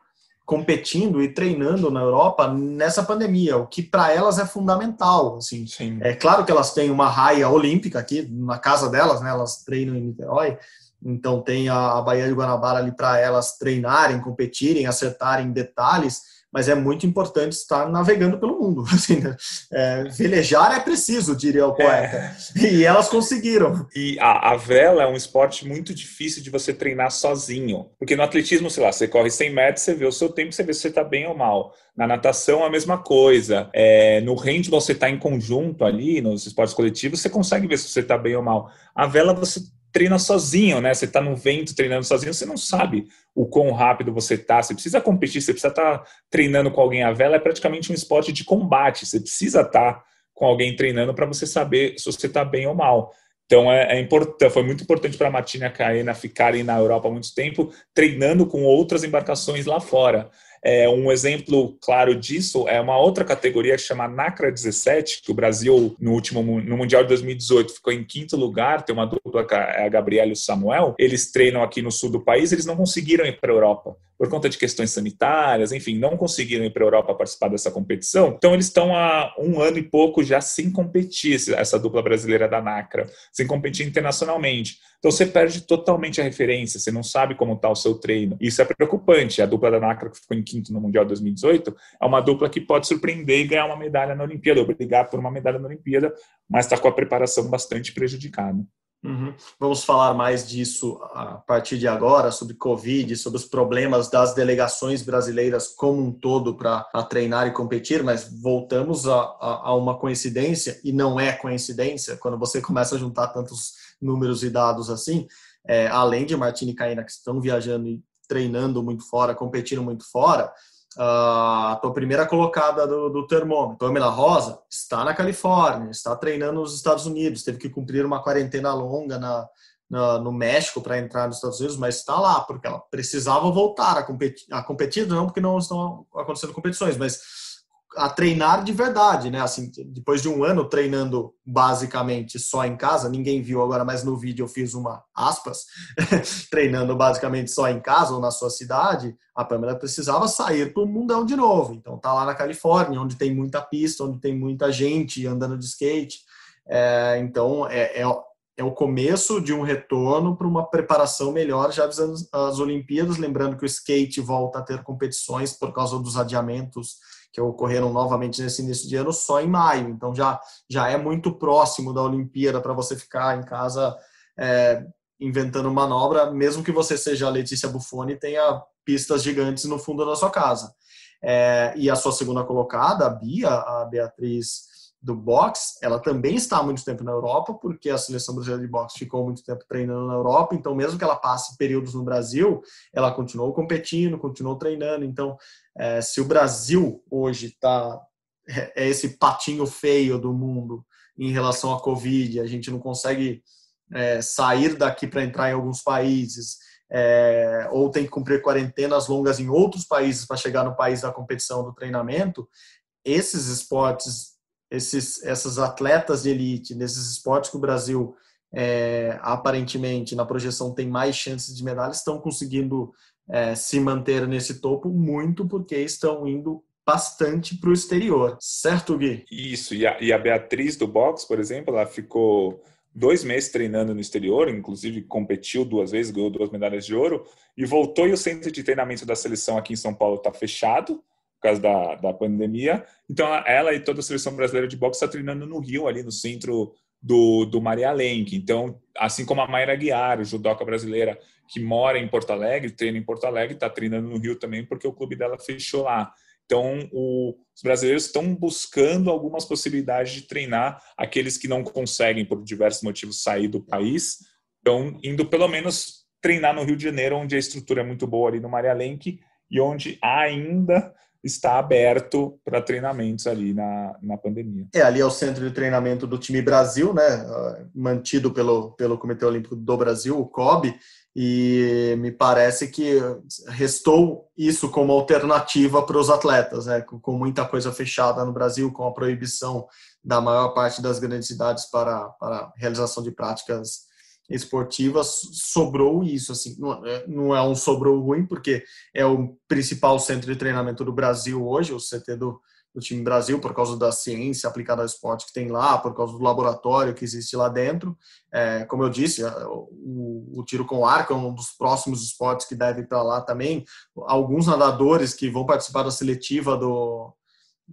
[SPEAKER 1] competindo e treinando na Europa nessa pandemia, o que para elas é fundamental. Assim,
[SPEAKER 2] Sim.
[SPEAKER 1] é claro que elas têm uma raia olímpica aqui na casa delas, né? Elas treinam em Niterói, então tem a, a Baía de Guanabara ali para elas treinarem, competirem, acertarem detalhes mas é muito importante estar navegando pelo mundo. Assim, né? é, velejar é preciso, diria o poeta. É. E elas conseguiram.
[SPEAKER 2] E a, a, vela é um esporte muito difícil de você treinar sozinho. Porque no atletismo, sei lá, você corre 100 metros, você vê o seu tempo, você vê se você está bem ou mal. Na natação, a mesma coisa. É, no handball, você está em conjunto ali, nos esportes coletivos, você consegue ver se você está bem ou mal. A vela, você treina sozinho, né? Você está no vento treinando sozinho, você não sabe o quão rápido você está. Você precisa competir, você precisa estar tá treinando com alguém. A vela é praticamente um esporte de combate. Você precisa estar tá com alguém treinando para você saber se você está bem ou mal. Então é, é importante, foi muito importante para a Martina e a Caena ficarem na Europa há muito tempo, treinando com outras embarcações lá fora. É, um exemplo claro disso é uma outra categoria que chama NACRA 17, que o Brasil, no último no Mundial de 2018, ficou em quinto lugar, tem uma dupla, é a Gabriela e o Samuel. Eles treinam aqui no sul do país, eles não conseguiram ir para a Europa por conta de questões sanitárias, enfim, não conseguiram ir para a Europa participar dessa competição. Então, eles estão há um ano e pouco já sem competir, essa dupla brasileira da NACRA, sem competir internacionalmente. Então, você perde totalmente a referência, você não sabe como está o seu treino. Isso é preocupante. A dupla da NACRA, que ficou em quinto no Mundial 2018, é uma dupla que pode surpreender e ganhar uma medalha na Olimpíada, ou brigar por uma medalha na Olimpíada, mas está com a preparação bastante prejudicada.
[SPEAKER 1] Uhum. Vamos falar mais disso a partir de agora, sobre Covid, sobre os problemas das delegações brasileiras como um todo para treinar e competir, mas voltamos a, a, a, uma coincidência, e não é coincidência, quando você começa a juntar tantos números e dados assim, é, além de Martini e Caína, que estão viajando e treinando muito fora, competindo muito fora, a tua primeira colocada do, do termômetro, Pamela Rosa, está na Califórnia, está treinando nos Estados Unidos, teve que cumprir uma quarentena longa na, na no México para entrar nos Estados Unidos, mas está lá, porque ela precisava voltar a competir, a competir, não porque não estão acontecendo competições, mas a treinar de verdade, né? Assim, depois de um ano treinando basicamente só em casa, ninguém viu agora, mas no vídeo eu fiz uma aspas, treinando basicamente só em casa ou na sua cidade, a Pamela precisava sair para o mundão de novo. Então tá lá na Califórnia, onde tem muita pista, onde tem muita gente andando de skate. É, então é, é, é o começo de um retorno para uma preparação melhor, já avisando as Olimpíadas, lembrando que o skate volta a ter competições por causa dos adiamentos que ocorreram novamente nesse início de ano só em maio. Então já, já é muito próximo da Olimpíada para você ficar em casa é, inventando manobra, mesmo que você seja a Letícia Buffoni e tenha pistas gigantes no fundo da sua casa. É, e a sua segunda colocada, a Bia, a Beatriz do boxe, ela também está há muito tempo na Europa, porque a seleção brasileira de boxe ficou muito tempo treinando na Europa, então mesmo que ela passe períodos no Brasil, ela continuou competindo, continuou treinando. Então, é, se o Brasil hoje está é, é esse patinho feio do mundo em relação à Covid, a gente não consegue é, sair daqui para entrar em alguns países, é, ou tem que cumprir quarentenas longas em outros países para chegar no país da competição do treinamento, esses esportes esses, essas atletas de elite, nesses esportes que o Brasil é, aparentemente na projeção tem mais chances de medalha, estão conseguindo é, se manter nesse topo muito porque estão indo bastante para o exterior, certo, Gui?
[SPEAKER 2] Isso, e a, e a Beatriz do boxe, por exemplo, ela ficou dois meses treinando no exterior, inclusive competiu duas vezes, ganhou duas medalhas de ouro, e voltou e o centro de treinamento da seleção aqui em São Paulo está fechado, por causa da, da pandemia. Então, ela e toda a seleção brasileira de boxe está treinando no Rio, ali no centro do, do Maria Lenk. Então, assim como a Mayra Guiar, judoca brasileira, que mora em Porto Alegre, treina em Porto Alegre, está treinando no Rio também, porque o clube dela fechou lá. Então, o, os brasileiros estão buscando algumas possibilidades de treinar aqueles que não conseguem, por diversos motivos, sair do país. Estão indo, pelo menos, treinar no Rio de Janeiro, onde a estrutura é muito boa ali no Maria Lenk e onde ainda está aberto para treinamentos ali na, na pandemia.
[SPEAKER 1] É, ali é o centro de treinamento do time Brasil, né, mantido pelo, pelo Comitê Olímpico do Brasil, o COB, e me parece que restou isso como alternativa para os atletas, né, com, com muita coisa fechada no Brasil, com a proibição da maior parte das grandes cidades para, para realização de práticas esportivas, sobrou isso. Assim, não é, é um sobrou ruim, porque é o principal centro de treinamento do Brasil hoje, o CT do, do time Brasil, por causa da ciência aplicada ao esporte que tem lá, por causa do laboratório que existe lá dentro. É, como eu disse, o, o, tiro com arco é um dos próximos esportes que deve ir para lá também. Alguns nadadores que vão participar da seletiva do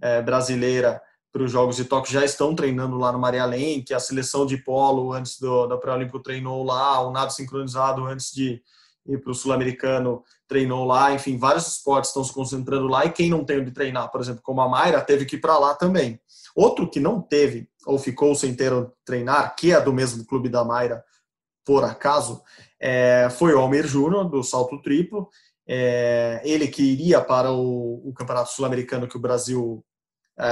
[SPEAKER 1] é, brasileira para os Jogos de Tóquio já estão treinando lá no Maria Lenk, a seleção de polo antes do, da Pré-Olímpico treinou lá, o nado sincronizado antes de ir para o Sul-Americano treinou lá, enfim, vários esportes estão se concentrando lá e quem não tem onde treinar, por exemplo, como a Mayra, teve que ir para lá também. Outro que não teve ou ficou sem ter onde treinar, que é do mesmo clube da Mayra, por acaso, é, foi o Almir Júnior, do salto triplo, é, ele que iria para o, o Campeonato Sul-Americano que o Brasil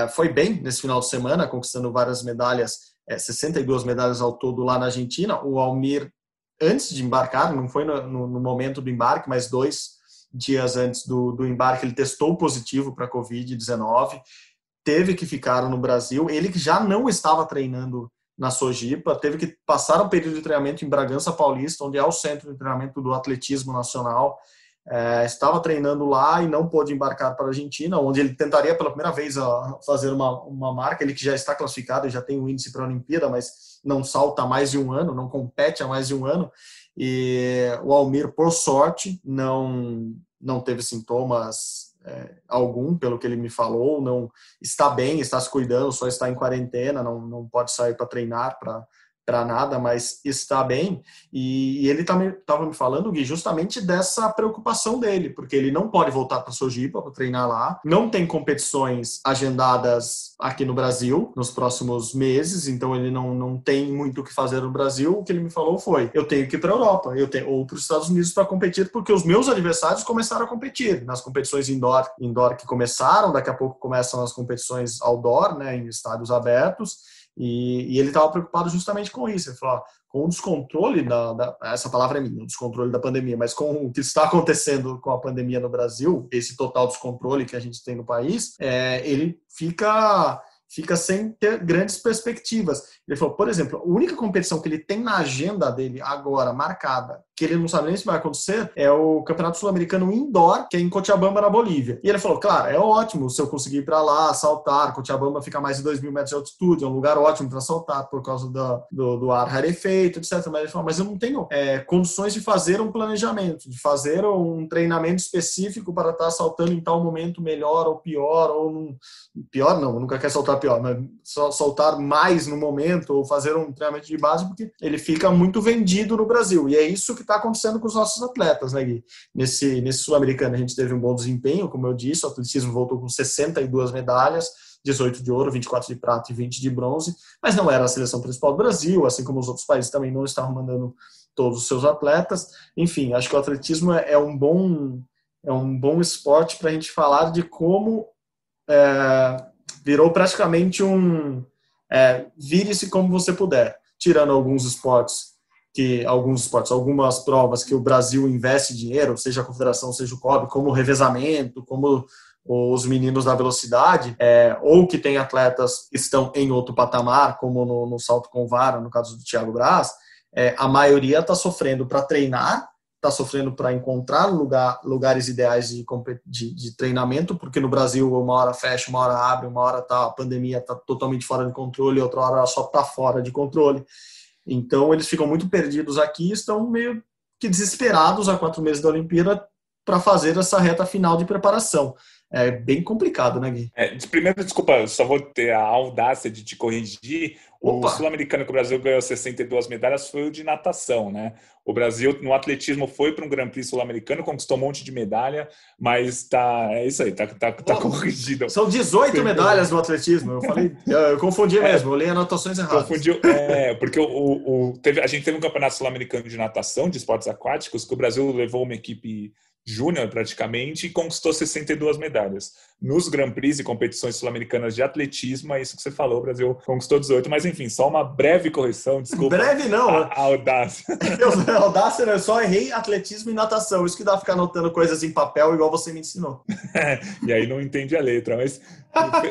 [SPEAKER 1] foi bem nesse final de semana, conquistando várias medalhas, é, 62 medalhas ao todo lá na Argentina. O Almir, antes de embarcar, não foi no, no, no momento do embarque, mas dois dias antes do, do embarque, ele testou positivo para Covid-19, teve que ficar no Brasil. Ele que já não estava treinando na Sojipa, teve que passar um período de treinamento em Bragança Paulista, onde é o centro de treinamento do atletismo nacional é, estava treinando lá e não pôde embarcar para a Argentina, onde ele tentaria pela primeira vez fazer uma, uma marca. Ele que já está classificado, já tem o um índice para a Olimpíada, mas não salta há mais de um ano, não compete há mais de um ano. E o Almir, por sorte, não não teve sintomas é, algum, pelo que ele me falou, não está bem, está se cuidando, só está em quarentena, não, não pode sair para treinar, para para nada, mas está bem. E, ele estava me falando, Gui, justamente dessa preocupação dele, porque ele não pode voltar para Sojipa para treinar lá, não tem competições agendadas aqui no Brasil nos próximos meses, então ele não, não tem muito o que fazer no Brasil. O que ele me falou foi: eu tenho que ir para a Europa, eu tenho, ou para os Estados Unidos para competir, porque os meus adversários começaram a competir nas competições indoor, indoor que começaram, daqui a pouco começam as competições outdoor, né, em estádios abertos. E, e ele estava preocupado justamente com isso. Ele falou: com o descontrole da, da, essa palavra é minha, o descontrole da pandemia, mas com o que está acontecendo com a pandemia no Brasil, esse total descontrole que a gente tem no país, é, ele fica fica sem ter grandes perspectivas. Ele falou, por exemplo, a única competição que ele tem na agenda dele agora marcada que ele não sabe nem se vai acontecer, é o Campeonato Sul-Americano Indoor, que é em Cochabamba, na Bolívia. E ele falou, claro, é ótimo se eu conseguir ir para lá, saltar, Cochabamba fica mais de 2 mil metros de altitude, é um lugar ótimo para saltar por causa do, do, ar rarefeito, etc. Mas ele falou, mas eu não tenho é, condições de fazer um planejamento, de fazer um treinamento específico para estar saltando em tal momento melhor ou pior, ou num... pior não, nunca quer saltar pior, mas saltar mais no momento, ou fazer um treinamento de base, porque ele fica muito vendido no Brasil. E é isso que está está acontecendo com os nossos atletas, né, Gui? Nesse, nesse Sul-Americano a gente teve um bom desempenho, como eu disse, o atletismo voltou com 62 medalhas, 18 de ouro, 24 de prata e 20 de bronze, mas não era a seleção principal do Brasil, assim como os outros países também não estavam mandando todos os seus atletas. Enfim, acho que o atletismo é, é um bom é um bom esporte para a gente falar de como é, virou praticamente um é, vire-se como você puder, tirando alguns esportes que alguns esportes, algumas provas que o Brasil investe dinheiro, seja a confederação, seja o COB, como o revezamento, como os meninos da velocidade, é, ou que tem atletas que estão em outro patamar, como no, no salto com vara, no caso do Thiago Braz, é, a maioria está sofrendo para treinar, está sofrendo para encontrar lugar, lugares ideais de, de, de, treinamento, porque no Brasil uma hora fecha, uma hora abre, uma hora tá, a pandemia está totalmente fora de controle, outra hora só está fora de controle. Então eles ficam muito perdidos aqui e estão meio que desesperados há quatro meses da Olimpíada para fazer essa reta final de preparação. É bem complicado, né, Gui?
[SPEAKER 2] É, primeiro, desculpa, só vou ter a audácia de te corrigir. Opa. O sul-americano que o Brasil ganhou 62 medalhas foi o de natação, né? O Brasil no atletismo foi para um Grand Prix sul-americano, conquistou um monte de medalha, mas tá, é isso aí, tá, tá, tá oh, corrigido.
[SPEAKER 1] São 18 medalhas no atletismo, eu falei, eu confundi é, mesmo, eu li anotações erradas.
[SPEAKER 2] Confundiu, é, porque o, o, teve, a gente teve um campeonato sul-americano de natação, de esportes aquáticos, que o Brasil levou uma equipe júnior praticamente e conquistou 62 medalhas. Nos Grand Prix e competições sul-americanas de atletismo, é isso que você falou, o Brasil conquistou 18, mas enfim, só uma breve correção, desculpa.
[SPEAKER 1] Breve não. A,
[SPEAKER 2] a audácia.
[SPEAKER 1] Eu, a audácia, eu só errei atletismo e natação, isso que dá ficar anotando coisas em papel igual você me ensinou.
[SPEAKER 2] e aí não entende a letra, mas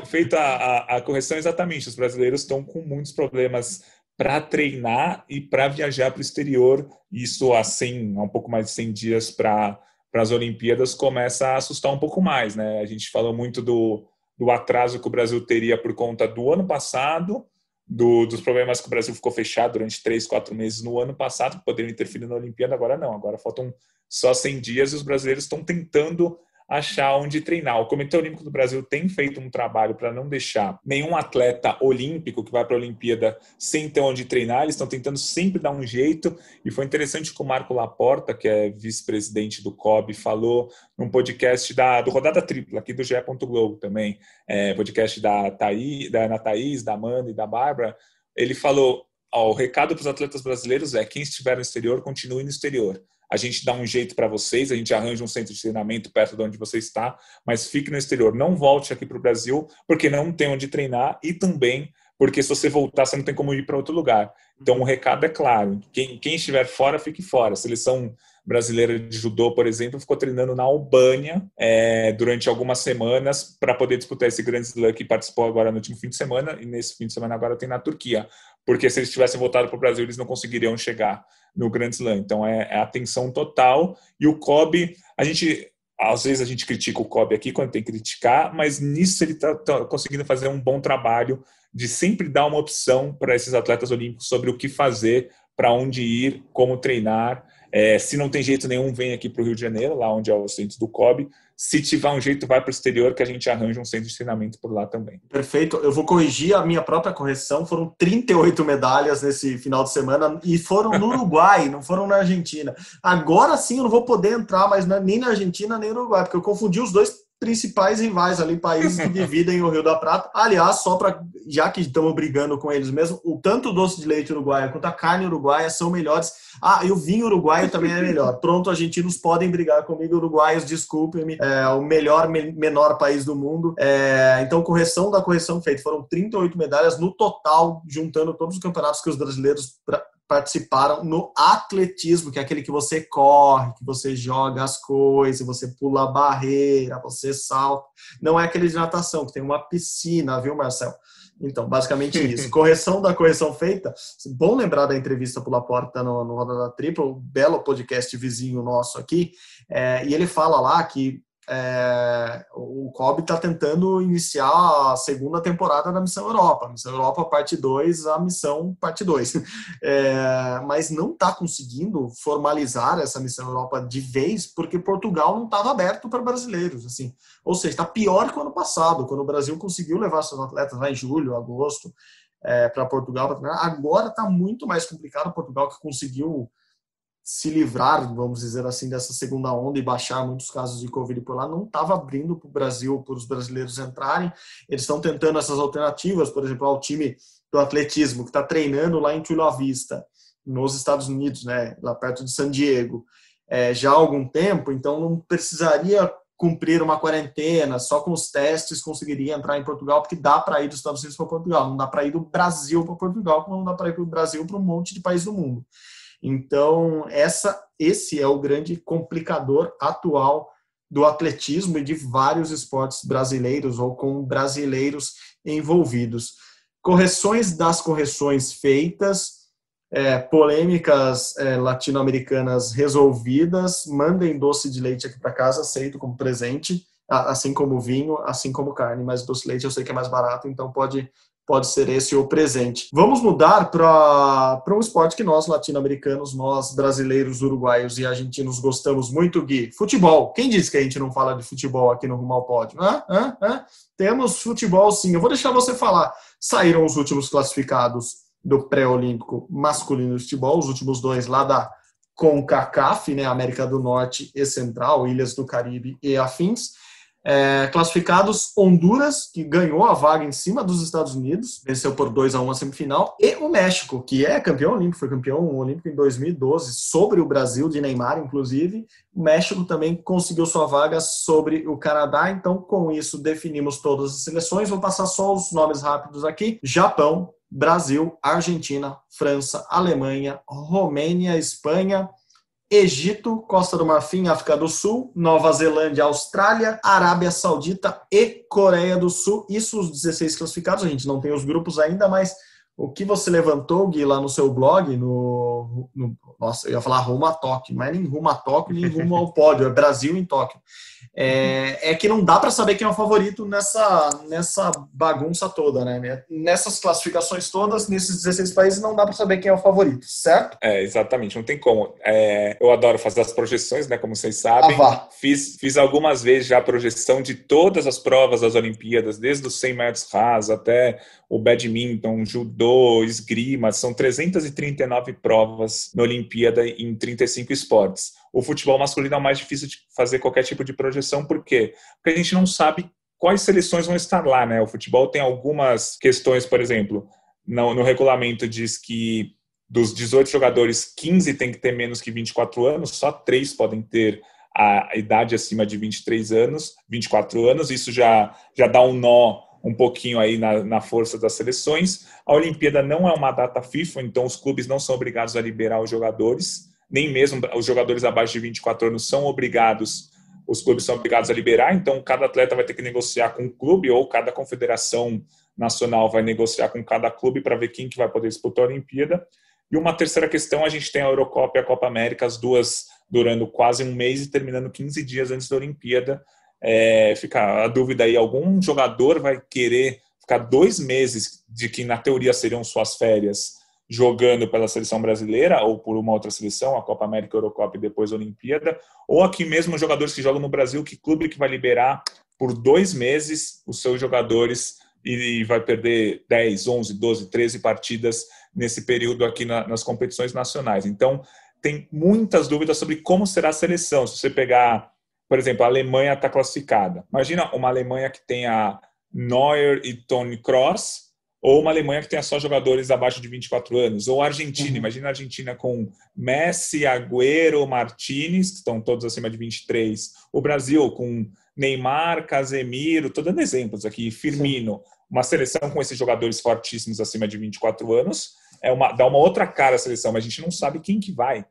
[SPEAKER 2] feita a, a, a correção exatamente, os brasileiros estão com muitos problemas para treinar e para viajar para o exterior. Isso há, 100, há um pouco mais de 100 dias para as Olimpíadas começa a assustar um pouco mais. Né? A gente falou muito do, do atraso que o Brasil teria por conta do ano passado, do, dos problemas que o Brasil ficou fechado durante três, quatro meses no ano passado, que poderiam interferir na Olimpíada, agora não. Agora faltam só 100 dias e os brasileiros estão tentando achar onde treinar. O Comitê Olímpico do Brasil tem feito um trabalho para não deixar nenhum atleta olímpico que vai para a Olimpíada sem ter onde treinar. Eles estão tentando sempre dar um jeito. E foi interessante que o Marco Laporta, que é vice-presidente do COB, falou num podcast da, do Rodada Tripla, aqui do GE. Globo também, é, podcast da, Thaís, da Ana Thaís, da Amanda e da Bárbara. Ele falou: ó, o recado para os atletas brasileiros é: quem estiver no exterior, continue no exterior a gente dá um jeito para vocês, a gente arranja um centro de treinamento perto de onde você está, mas fique no exterior. Não volte aqui para o Brasil, porque não tem onde treinar e também porque se você voltar, você não tem como ir para outro lugar. Então, o recado é claro: quem, quem estiver fora, fique fora. A seleção brasileira de judô, por exemplo, ficou treinando na Albânia é, durante algumas semanas para poder disputar esse grande slam que participou agora no último fim de semana e nesse fim de semana agora tem na Turquia, porque se eles tivessem voltado para o Brasil eles não conseguiriam chegar no Grand Slam. Então é, é atenção total. E o Kobe, a gente às vezes a gente critica o Kobe aqui quando tem que criticar, mas nisso ele está tá conseguindo fazer um bom trabalho de sempre dar uma opção para esses atletas olímpicos sobre o que fazer, para onde ir, como treinar. É, se não tem jeito nenhum, vem aqui para o Rio de Janeiro, lá onde é o centro do COB. Se tiver um jeito, vai para o exterior, que a gente arranja um centro de treinamento por lá também.
[SPEAKER 1] Perfeito. Eu vou corrigir a minha própria correção. Foram 38 medalhas nesse final de semana e foram no Uruguai, não foram na Argentina. Agora sim eu não vou poder entrar mais nem na Argentina nem no Uruguai, porque eu confundi os dois principais rivais ali, países que dividem o Rio da Prata. Aliás, só para já que estamos brigando com eles mesmo, o tanto o doce de leite uruguaio quanto a carne uruguaia são melhores. Ah, e o vinho uruguaio também é melhor. Pronto, argentinos podem brigar comigo, uruguaios, desculpem-me, é o melhor, menor país do mundo. É, então, correção da correção feita. Foram 38 medalhas no total, juntando todos os campeonatos que os brasileiros participaram no atletismo, que é aquele que você corre, que você joga as coisas, você pula a barreira, você salta. Não é aquele de natação, que tem uma piscina, viu, Marcel? Então, basicamente isso. Correção da correção feita. Bom lembrar da entrevista para Laporta no, no Roda da Tripla, o belo podcast vizinho nosso aqui. É, e ele fala lá que é, o COB está tentando iniciar a segunda temporada da Missão Europa. Missão Europa parte 2, a missão parte 2. É, mas não está conseguindo formalizar essa Missão Europa de vez, porque Portugal não estava aberto para brasileiros. assim. Ou seja, está pior que o ano passado, quando o Brasil conseguiu levar seus atletas lá em julho, agosto, é, para Portugal. Agora está muito mais complicado. Portugal que conseguiu se livrar, vamos dizer assim, dessa segunda onda e baixar muitos casos de Covid por lá, não estava abrindo para o Brasil, para os brasileiros entrarem. Eles estão tentando essas alternativas, por exemplo, ao time do atletismo, que está treinando lá em Chula Vista, nos Estados Unidos, né, lá perto de San Diego, é, já há algum tempo, então não precisaria cumprir uma quarentena, só com os testes conseguiria entrar em Portugal, porque dá para ir dos Estados Unidos para Portugal, não dá para ir do Brasil para Portugal, como não dá para ir do Brasil para um monte de países do mundo. Então, essa, esse é o grande complicador atual do atletismo e de vários esportes brasileiros ou com brasileiros envolvidos. Correções das correções feitas, é, polêmicas é, latino-americanas resolvidas, mandem doce de leite aqui para casa, aceito como presente, assim como vinho, assim como carne, mas doce de leite eu sei que é mais barato, então pode pode ser esse o presente. Vamos mudar para um esporte que nós, latino-americanos, nós, brasileiros, uruguaios e argentinos, gostamos muito, Gui. Futebol. Quem disse que a gente não fala de futebol aqui no Rumo ao Pódio? Hã? Hã? Hã? Temos futebol, sim. Eu vou deixar você falar. Saíram os últimos classificados do pré-olímpico masculino de futebol, os últimos dois lá da CONCACAF, né, América do Norte e Central, Ilhas do Caribe e afins. É, classificados Honduras, que ganhou a vaga em cima dos Estados Unidos, venceu por 2 a 1 a semifinal, e o México, que é campeão olímpico, foi campeão olímpico em 2012, sobre o Brasil, de Neymar, inclusive. O México também conseguiu sua vaga sobre o Canadá, então com isso definimos todas as seleções. Vou passar só os nomes rápidos aqui: Japão, Brasil, Argentina, França, Alemanha, Romênia, Espanha, Egito, Costa do Marfim, África do Sul, Nova Zelândia, Austrália, Arábia Saudita e Coreia do Sul. Isso os 16 classificados, a gente não tem os grupos ainda, mas o que você levantou, Gui, lá no seu blog, no, no nossa, eu ia falar rumo a Tóquio, mas nem rumo a Tóquio, nem rumo ao pódio, é Brasil em Tóquio. É, é que não dá para saber quem é o favorito nessa, nessa bagunça toda, né? Nessas classificações todas, nesses 16 países, não dá para saber quem é o favorito, certo?
[SPEAKER 2] É, exatamente, não tem como. É, eu adoro fazer as projeções, né? Como vocês sabem.
[SPEAKER 1] Ah,
[SPEAKER 2] fiz, fiz algumas vezes já a projeção de todas as provas das Olimpíadas, desde os 100 metros rasos até o badminton, judô, esgrima, são 339 provas na Olimpíada em 35 esportes. O futebol masculino é o mais difícil de fazer qualquer tipo de projeção, por quê? Porque a gente não sabe quais seleções vão estar lá, né? O futebol tem algumas questões, por exemplo, no, no regulamento diz que dos 18 jogadores, 15 tem que ter menos que 24 anos, só 3 podem ter a idade acima de 23 anos, 24 anos, isso já, já dá um nó um pouquinho aí na, na, força das seleções. A Olimpíada não é uma data FIFA, então os clubes não são obrigados a liberar os jogadores, nem mesmo os jogadores abaixo de 24 anos são obrigados, os clubes são obrigados a liberar, então cada atleta vai ter que negociar com o clube ou cada confederação nacional vai negociar com cada clube para ver quem que vai poder disputar a Olimpíada. E uma terceira questão, a gente tem a Eurocopa e a Copa América, as duas durando quase um mês e terminando 15 dias antes da Olimpíada, é, fica a dúvida aí: algum jogador vai querer ficar dois meses de que, na teoria, seriam suas férias, jogando pela seleção brasileira ou por uma outra seleção, a Copa América, a Eurocopa e depois a Olimpíada? Ou aqui mesmo jogadores que jogam no Brasil, que clube que vai liberar por dois meses os seus jogadores e vai perder 10, 11, 12, 13 partidas nesse período aqui na, nas competições nacionais? Então, tem muitas dúvidas sobre como será a seleção. Se você pegar por exemplo, a Alemanha está classificada. Imagina uma Alemanha que tenha Neuer e Tony Kroos, ou uma Alemanha que tenha só jogadores abaixo de 24 anos, ou a Argentina. Uhum. Imagina a Argentina com Messi, Agüero, Martinez, que estão todos acima de 23. O Brasil com Neymar, Casemiro, estou dando exemplos aqui, Firmino. Sim. Uma seleção com esses jogadores fortíssimos acima de 24 anos, é uma, dá uma outra cara à seleção, mas a gente não sabe quem que vai.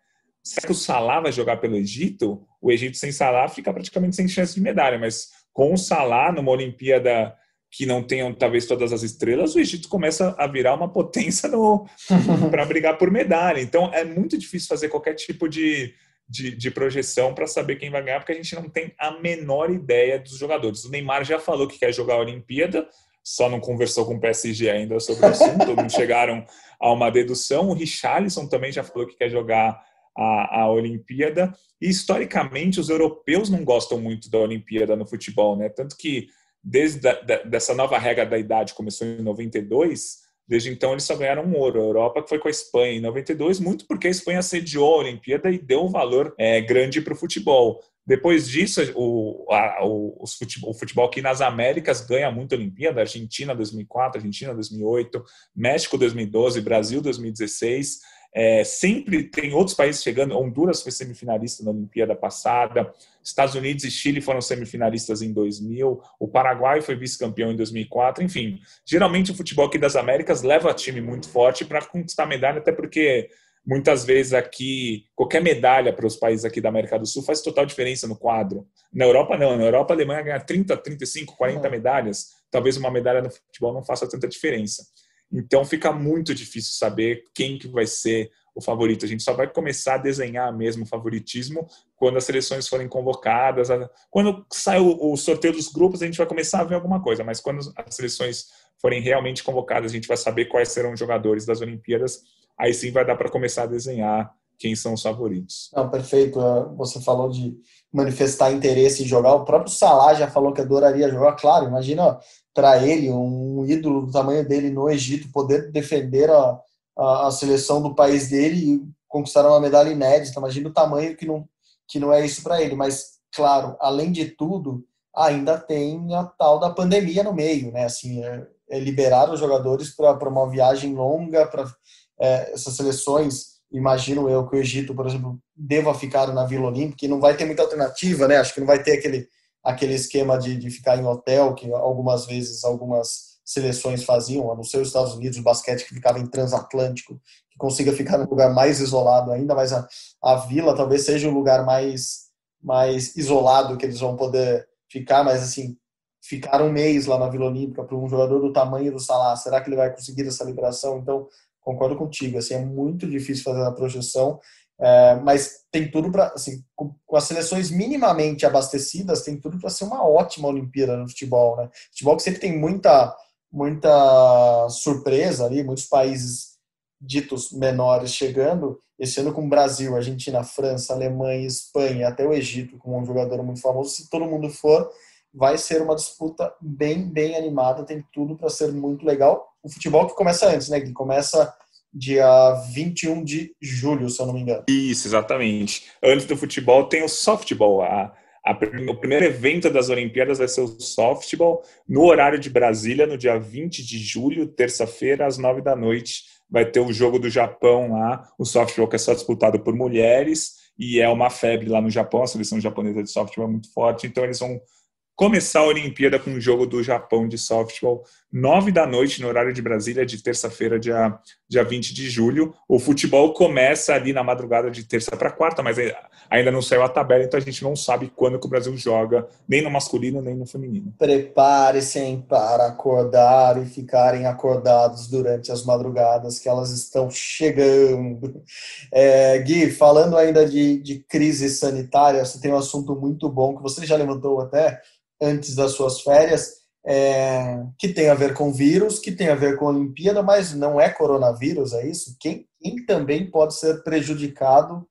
[SPEAKER 2] Será que o Salah vai jogar pelo Egito? O Egito sem Salah fica praticamente sem chance de medalha, mas com o Salah numa Olimpíada que não tenham talvez todas as estrelas, o Egito começa a virar uma potência para brigar por medalha. Então é muito difícil fazer qualquer tipo de, de, de projeção para saber quem vai ganhar, porque a gente não tem a menor ideia dos jogadores. O Neymar já falou que quer jogar a Olimpíada, só não conversou com o PSG ainda sobre o assunto, não chegaram a uma dedução. O Richarlison também já falou que quer jogar a, a Olimpíada. E historicamente, os europeus não gostam muito da Olimpíada no futebol, né? Tanto que desde a, da, dessa nova regra da idade começou em 92, desde então eles só ganharam um ouro. A Europa foi com a Espanha em 92, muito porque a Espanha sediou a Olimpíada e deu um valor é, grande para o futebol. Depois disso, o, a, o, futebol, o, futebol, aqui nas Américas ganha muito a Olimpíada. Argentina 2004, Argentina 2008, México 2012, Brasil 2016. É, sempre tem outros países chegando. Honduras foi semifinalista na Olimpíada passada. Estados Unidos e Chile foram semifinalistas em 2000. O Paraguai foi vice-campeão em 2004. Enfim, geralmente o futebol aqui das Américas leva time muito forte para conquistar medalha, até porque muitas vezes aqui, qualquer medalha para os países aqui da América do Sul faz total diferença no quadro. Na Europa, não. Na Europa, a Alemanha ganha 30, 35, 40 uhum. medalhas. Talvez uma medalha no futebol não faça tanta diferença. Então fica muito difícil saber quem que vai ser o favorito. A gente só vai começar a desenhar mesmo o favoritismo quando as seleções forem convocadas. Quando sai o sorteio dos grupos, a gente vai começar a ver alguma coisa, mas quando as seleções forem realmente convocadas, a gente vai saber quais serão os jogadores das Olimpíadas. Aí sim vai dar para começar a desenhar quem são os favoritos.
[SPEAKER 1] Não, perfeito. Você falou de manifestar interesse em jogar. O próprio Salah já falou que adoraria jogar. Claro, imagina para ele, um ídolo do tamanho dele no Egito, poder defender a, a, a, seleção do país dele e conquistar uma medalha inédita. Imagina o tamanho que não, que não é isso para ele. Mas, claro, além de tudo, ainda tem a tal da pandemia no meio, né? Assim, é, é liberar os jogadores para uma viagem longa, para é, essas seleções. Imagino eu que o Egito, por exemplo, deva ficar na Vila Olímpica, não vai ter muita alternativa, né? Acho que não vai ter aquele aquele esquema de, de ficar em hotel, que algumas vezes algumas seleções faziam, a não ser os Estados Unidos, o basquete que ficava em transatlântico, que consiga ficar num lugar mais isolado ainda, mas a, a vila talvez seja o lugar mais, mais isolado que eles vão poder ficar, mas assim, ficar um mês lá na Vila Olímpica para um jogador do tamanho do Salah, será que ele vai conseguir essa liberação? Então, concordo contigo, assim, é muito difícil fazer a projeção, é, mas tem tudo para, assim, com, as seleções minimamente abastecidas, tem tudo para ser uma ótima Olimpíada no futebol, né? Futebol que sempre tem muita, muita surpresa ali, muitos países ditos menores chegando, esse ano com Brasil, Argentina, França, Alemanha, Espanha, até o Egito, com um jogador muito famoso, se todo mundo for, vai ser uma disputa bem, bem animada, tem tudo para ser muito legal. O futebol que começa antes, né, que começa dia 21 de julho, se eu não me engano.
[SPEAKER 2] Isso, exatamente. Antes do futebol tem o softball, a, a, o primeiro evento das Olimpíadas vai ser o softball, no horário de Brasília, no dia 20 de julho, terça-feira, às 9 da noite. Vai ter o jogo do Japão lá, o softball que é só disputado por mulheres, e é uma febre lá no Japão, a seleção japonesa de softball é muito forte, então eles vão começar a Olimpíada com o jogo do Japão de softball, nove da noite, no horário de Brasília, de terça-feira, dia, dia 20 de julho. O futebol começa ali na madrugada de terça para quarta, mas ainda não saiu a tabela, então a gente não sabe quando que o Brasil joga, nem no masculino, nem no feminino.
[SPEAKER 1] Prepare-se para acordar e ficarem acordados durante as madrugadas que elas estão chegando. É, Gui, falando ainda de, de crise sanitária, você tem um assunto muito bom que você já levantou até, antes das suas férias, é, que tem a ver com vírus, que tem a ver com a Olimpíada, mas não é coronavírus, é isso? Quem, quem também pode ser prejudicado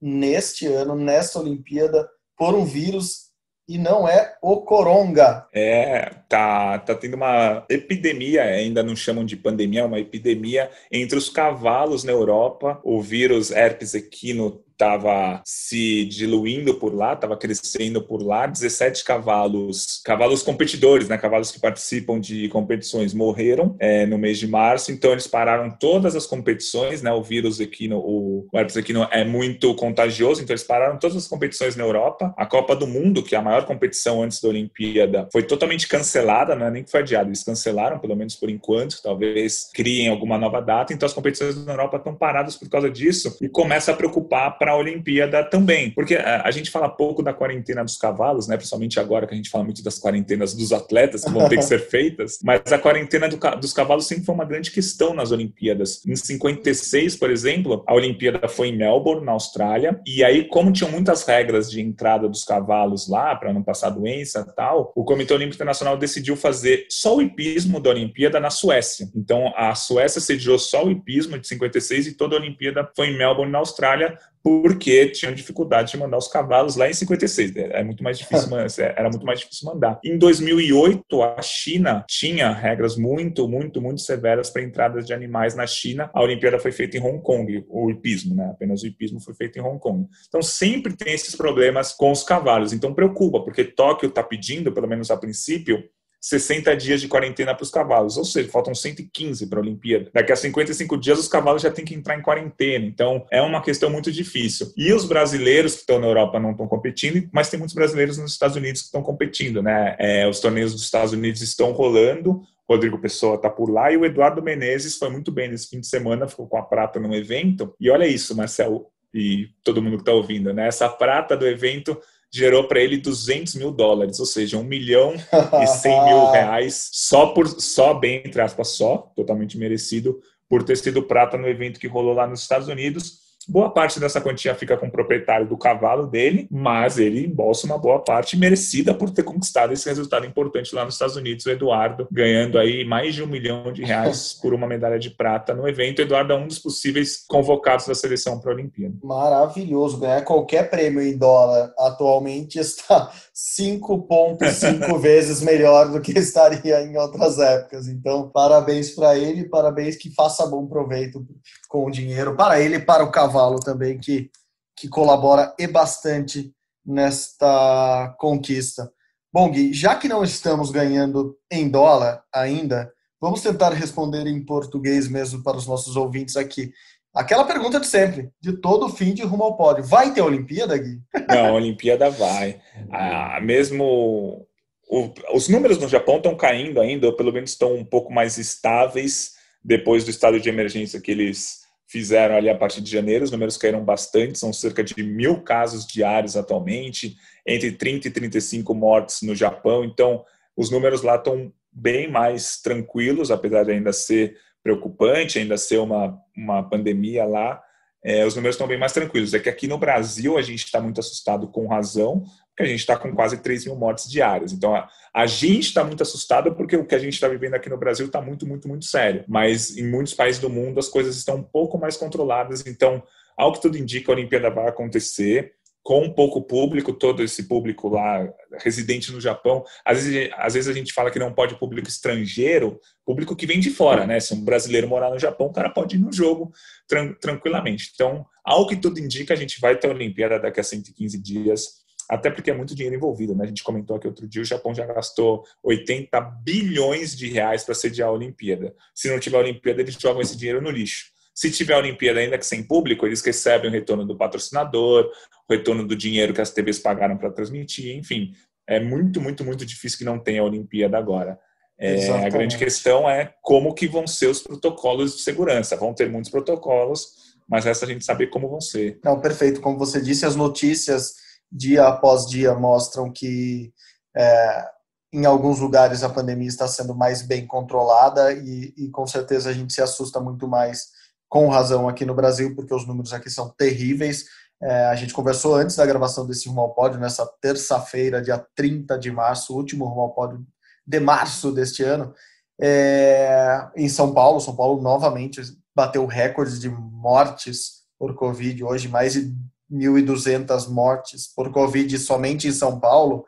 [SPEAKER 1] neste ano, nesta Olimpíada, por um vírus e não é o coronga.
[SPEAKER 2] É, tá, tá tendo uma epidemia, ainda não chamam de pandemia, é uma epidemia entre os cavalos na Europa. O vírus herpes equino estava se diluindo por lá, estava crescendo por lá. 17 cavalos, cavalos competidores, né, cavalos que participam de competições, morreram é, no mês de março. Então eles pararam todas as competições, né? O vírus equino, o, o herpes equino é muito contagioso, então eles pararam todas as competições na Europa. A Copa do Mundo, que é a maior competição antes da Olimpíada, foi totalmente cancelada, não é nem que foi adiada, eles cancelaram, pelo menos por enquanto. Talvez criem alguma nova data. Então as competições na Europa estão paradas por causa disso e começa a preocupar para Olimpíada também. Porque a, a, gente fala pouco da quarentena dos cavalos, né? Principalmente agora que a gente fala muito das quarentenas dos atletas que vão ter que ser feitas. Mas a quarentena do, dos cavalos sempre foi uma grande questão nas Olimpíadas. Em 56, por exemplo, a Olimpíada foi em Melbourne, na Austrália. E aí, como tinham muitas regras de entrada dos cavalos lá para não passar doença e tal, o Comitê Olímpico Internacional decidiu fazer só o hipismo da Olimpíada na Suécia. Então, a Suécia sediou só o hipismo de 56 e toda a Olimpíada foi em Melbourne, na Austrália, porque tinham dificuldade de mandar os cavalos lá em 56. É, é muito mais difícil, era muito mais difícil mandar. Em 2008, a China tinha regras muito, muito, muito severas para entradas de animais na China. A Olimpíada foi feita em Hong Kong, o hipismo, né? Apenas o hipismo foi feito em Hong Kong. Então sempre tem esses problemas com os cavalos. Então preocupa, porque Tóquio está pedindo, pelo menos a princípio, 60 dias de quarentena para os cavalos, ou seja, faltam 115 para a Olimpíada. Daqui a 55 dias os cavalos já têm que entrar em quarentena, então é uma questão muito difícil. E os brasileiros que estão na Europa não estão competindo, mas tem muitos brasileiros nos Estados Unidos que estão competindo, né? É, os torneios dos Estados Unidos estão rolando, Rodrigo Pessoa está por lá e o Eduardo Menezes foi muito bem nesse fim de semana, ficou com a prata no evento. E olha isso, Marcelo e todo mundo que está ouvindo, né? Essa prata do evento gerou para ele 200 mil dólares, ou seja, 1 milhão e 100 mil reais só por só bem entre aspas só, totalmente merecido por ter sido prata no evento que rolou lá nos Estados Unidos. Boa parte dessa quantia fica com o proprietário do cavalo dele, mas ele embolsa uma boa parte merecida por ter conquistado esse resultado importante lá nos Estados Unidos. O Eduardo ganhando aí mais de um milhão de reais por uma medalha de prata no evento. O Eduardo é um dos possíveis convocados da seleção para a Olimpíada.
[SPEAKER 1] Maravilhoso. Ganhar qualquer prêmio em dólar atualmente está 5,5 vezes melhor do que estaria em outras épocas. Então, parabéns para ele, parabéns que faça bom proveito com o dinheiro para ele e para o cavalo também, que, que colabora e bastante nesta conquista. Bom, Gui, já que não estamos ganhando em dólar ainda, vamos tentar responder em português mesmo para os nossos ouvintes aqui. Aquela pergunta de sempre, de todo fim de rumo ao pódio. Vai ter Olimpíada, Gui?
[SPEAKER 2] Não, Olimpíada vai. Ah, mesmo o, os números no Japão estão caindo ainda, ou pelo menos estão um pouco mais estáveis depois do estado de emergência que eles fizeram ali a partir de janeiro, os números caíram bastante, são cerca de mil casos diários atualmente, entre 30 e 35 mortes no Japão, então os números lá estão bem mais tranquilos, apesar de ainda ser preocupante, ainda ser uma, uma pandemia lá, é, os números estão bem mais tranquilos. É que aqui no Brasil a gente está muito assustado com razão, porque a gente está com quase 3 mil mortes diárias. Então a, a gente está muito assustado porque o que a gente está vivendo aqui no Brasil está muito, muito, muito sério. Mas em muitos países do mundo as coisas estão um pouco mais controladas. Então, ao que tudo indica, a Olimpíada vai acontecer com um pouco público, todo esse público lá residente no Japão. Às vezes, às vezes a gente fala que não pode público estrangeiro, público que vem de fora, né? Se um brasileiro morar no Japão, o cara pode ir no jogo tran tranquilamente. Então, ao que tudo indica, a gente vai ter a Olimpíada daqui a 115 dias, até porque é muito dinheiro envolvido, né? A gente comentou aqui outro dia, o Japão já gastou 80 bilhões de reais para sediar a Olimpíada. Se não tiver a Olimpíada, eles jogam esse dinheiro no lixo. Se tiver a Olimpíada ainda que sem público, eles recebem o retorno do patrocinador, o retorno do dinheiro que as TVs pagaram para transmitir, enfim. É muito, muito, muito difícil que não tenha a Olimpíada agora. É, a grande questão é como que vão ser os protocolos de segurança. Vão ter muitos protocolos, mas essa a gente saber como vão ser.
[SPEAKER 1] Não, perfeito. Como você disse, as notícias dia após dia mostram que é, em alguns lugares a pandemia está sendo mais bem controlada e, e com certeza a gente se assusta muito mais com razão aqui no Brasil, porque os números aqui são terríveis. É, a gente conversou antes da gravação desse Rumo ao Pódio, nessa terça-feira, dia 30 de março, último Rumo ao Pódio de março deste ano, é, em São Paulo. São Paulo novamente bateu recordes de mortes por Covid, hoje mais de 1.200 mortes por Covid somente em São Paulo.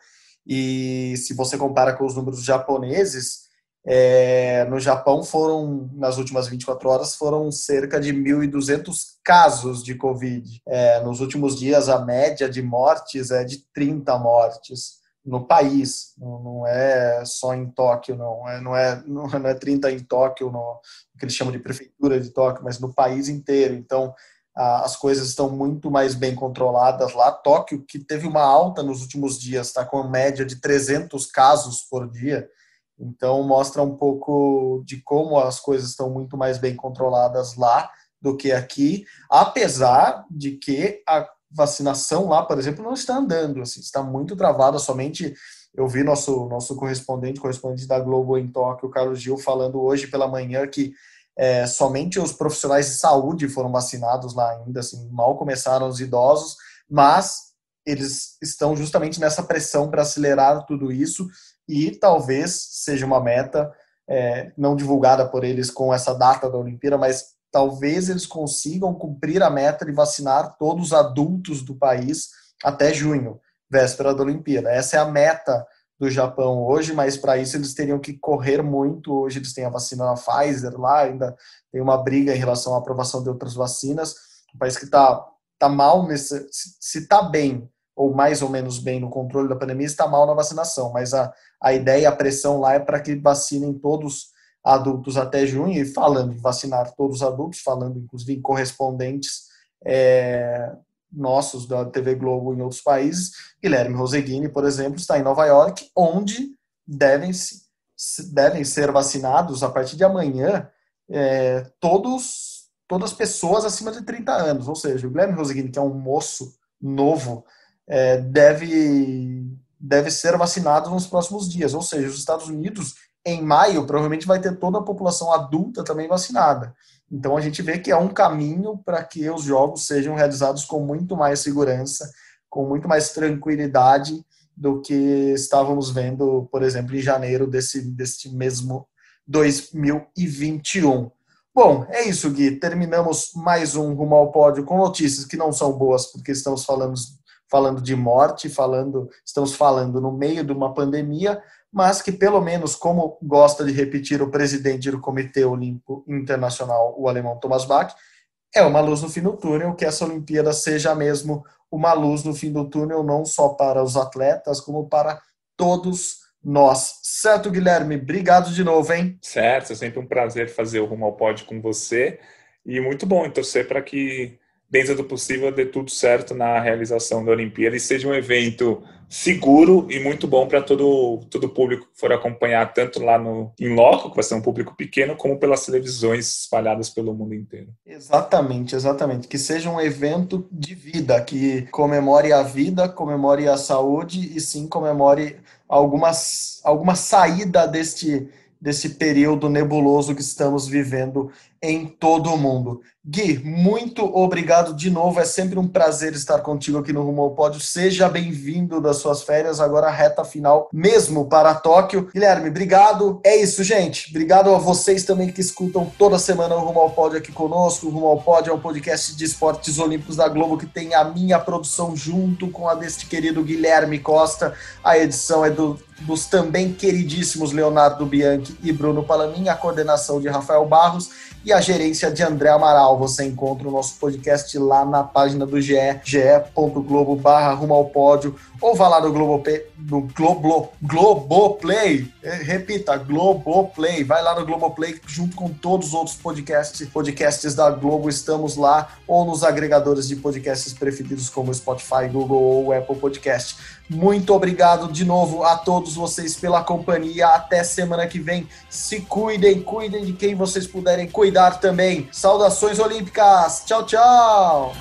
[SPEAKER 1] E se você compara com os números japoneses, é, no Japão foram, nas últimas 24 horas, foram cerca de 1.200 casos de Covid. É, nos últimos dias, a média de mortes é de 30 mortes no país. Não, é só em Tóquio, não. É, não, é, não é 30 em Tóquio, no, que eles chamam de prefeitura de Tóquio, mas no país inteiro. Então, as coisas estão muito mais bem controladas lá. Tóquio, que teve uma alta nos últimos dias, está com média de 300 casos por dia então, mostra um pouco de como as coisas estão muito mais bem controladas lá do que aqui, apesar de que a vacinação lá, por exemplo, não está andando, assim, está muito travada. Somente eu vi nosso, nosso correspondente, correspondente da Globo em Tóquio, Carlos Gil, falando hoje pela manhã que é, somente os profissionais de saúde foram vacinados lá ainda, assim, mal começaram os idosos, mas eles estão justamente nessa pressão para acelerar tudo isso e talvez seja uma meta é, não divulgada por eles com essa data da Olimpíada, mas talvez eles consigam cumprir a meta de vacinar todos os adultos do país até junho, véspera da Olimpíada. Essa é a meta do Japão hoje, mas para isso eles teriam que correr muito. Hoje eles têm a vacina da Pfizer lá, ainda tem uma briga em relação à aprovação de outras vacinas. Um país que está tá mal nesse, se está bem ou mais ou menos bem no controle da pandemia, está mal na vacinação, mas a, a ideia, a pressão lá é para que vacinem todos adultos até junho, e falando em vacinar todos os adultos, falando inclusive em correspondentes é, nossos da TV Globo em outros países, Guilherme Roseguini, por exemplo, está em Nova York, onde devem, devem ser vacinados a partir de amanhã é, todos, todas as pessoas acima de 30 anos, ou seja, o Guilherme Roseguini, que é um moço novo, é, deve, deve ser vacinado nos próximos dias. Ou seja, os Estados Unidos, em maio, provavelmente vai ter toda a população adulta também vacinada. Então a gente vê que é um caminho para que os jogos sejam realizados com muito mais segurança, com muito mais tranquilidade do que estávamos vendo, por exemplo, em janeiro desse, desse mesmo 2021. Bom, é isso, Gui. Terminamos mais um Rumo ao Pódio com notícias que não são boas, porque estamos falando falando de morte, falando, estamos falando no meio de uma pandemia, mas que pelo menos, como gosta de repetir o presidente do Comitê Olímpico Internacional, o alemão Thomas Bach, é uma luz no fim do túnel, que essa Olimpíada seja mesmo uma luz no fim do túnel, não só para os atletas, como para todos nós. Certo, Guilherme? Obrigado de novo, hein?
[SPEAKER 2] Certo, é sempre um prazer fazer o Rumo ao Pódio com você. E muito bom torcer para que dentro do possível, dê tudo certo na realização da Olimpíada e seja um evento seguro e muito bom para todo todo público que for acompanhar tanto lá no em loco, que vai ser um público pequeno, como pelas televisões espalhadas pelo mundo inteiro.
[SPEAKER 1] Exatamente, exatamente. Que seja um evento de vida, que comemore a vida, comemore a saúde e sim comemore algumas, alguma saída deste, desse período nebuloso que estamos vivendo em todo o mundo. Gui, muito obrigado de novo. É sempre um prazer estar contigo aqui no Rumo ao Pódio. Seja bem-vindo das suas férias, agora reta final mesmo para Tóquio. Guilherme, obrigado. É isso, gente. Obrigado a vocês também que escutam toda semana o Rumo ao Pódio aqui conosco. O Rumo ao Pódio é um podcast de esportes olímpicos da Globo que tem a minha produção junto com a deste querido Guilherme Costa. A edição é do, dos também queridíssimos Leonardo Bianchi e Bruno Palamin, a coordenação de Rafael Barros e a gerência de André Amaral. Você encontra o nosso podcast lá na página do GE, ge.globo barra rumo ao pódio, ou vá lá no Globoplay, no Globo, Globoplay, é, repita, Globoplay, vai lá no Globoplay junto com todos os outros podcasts, podcasts da Globo, estamos lá, ou nos agregadores de podcasts preferidos como Spotify, Google ou Apple Podcast. Muito obrigado de novo a todos vocês pela companhia. Até semana que vem. Se cuidem, cuidem de quem vocês puderem cuidar também. Saudações olímpicas. Tchau, tchau.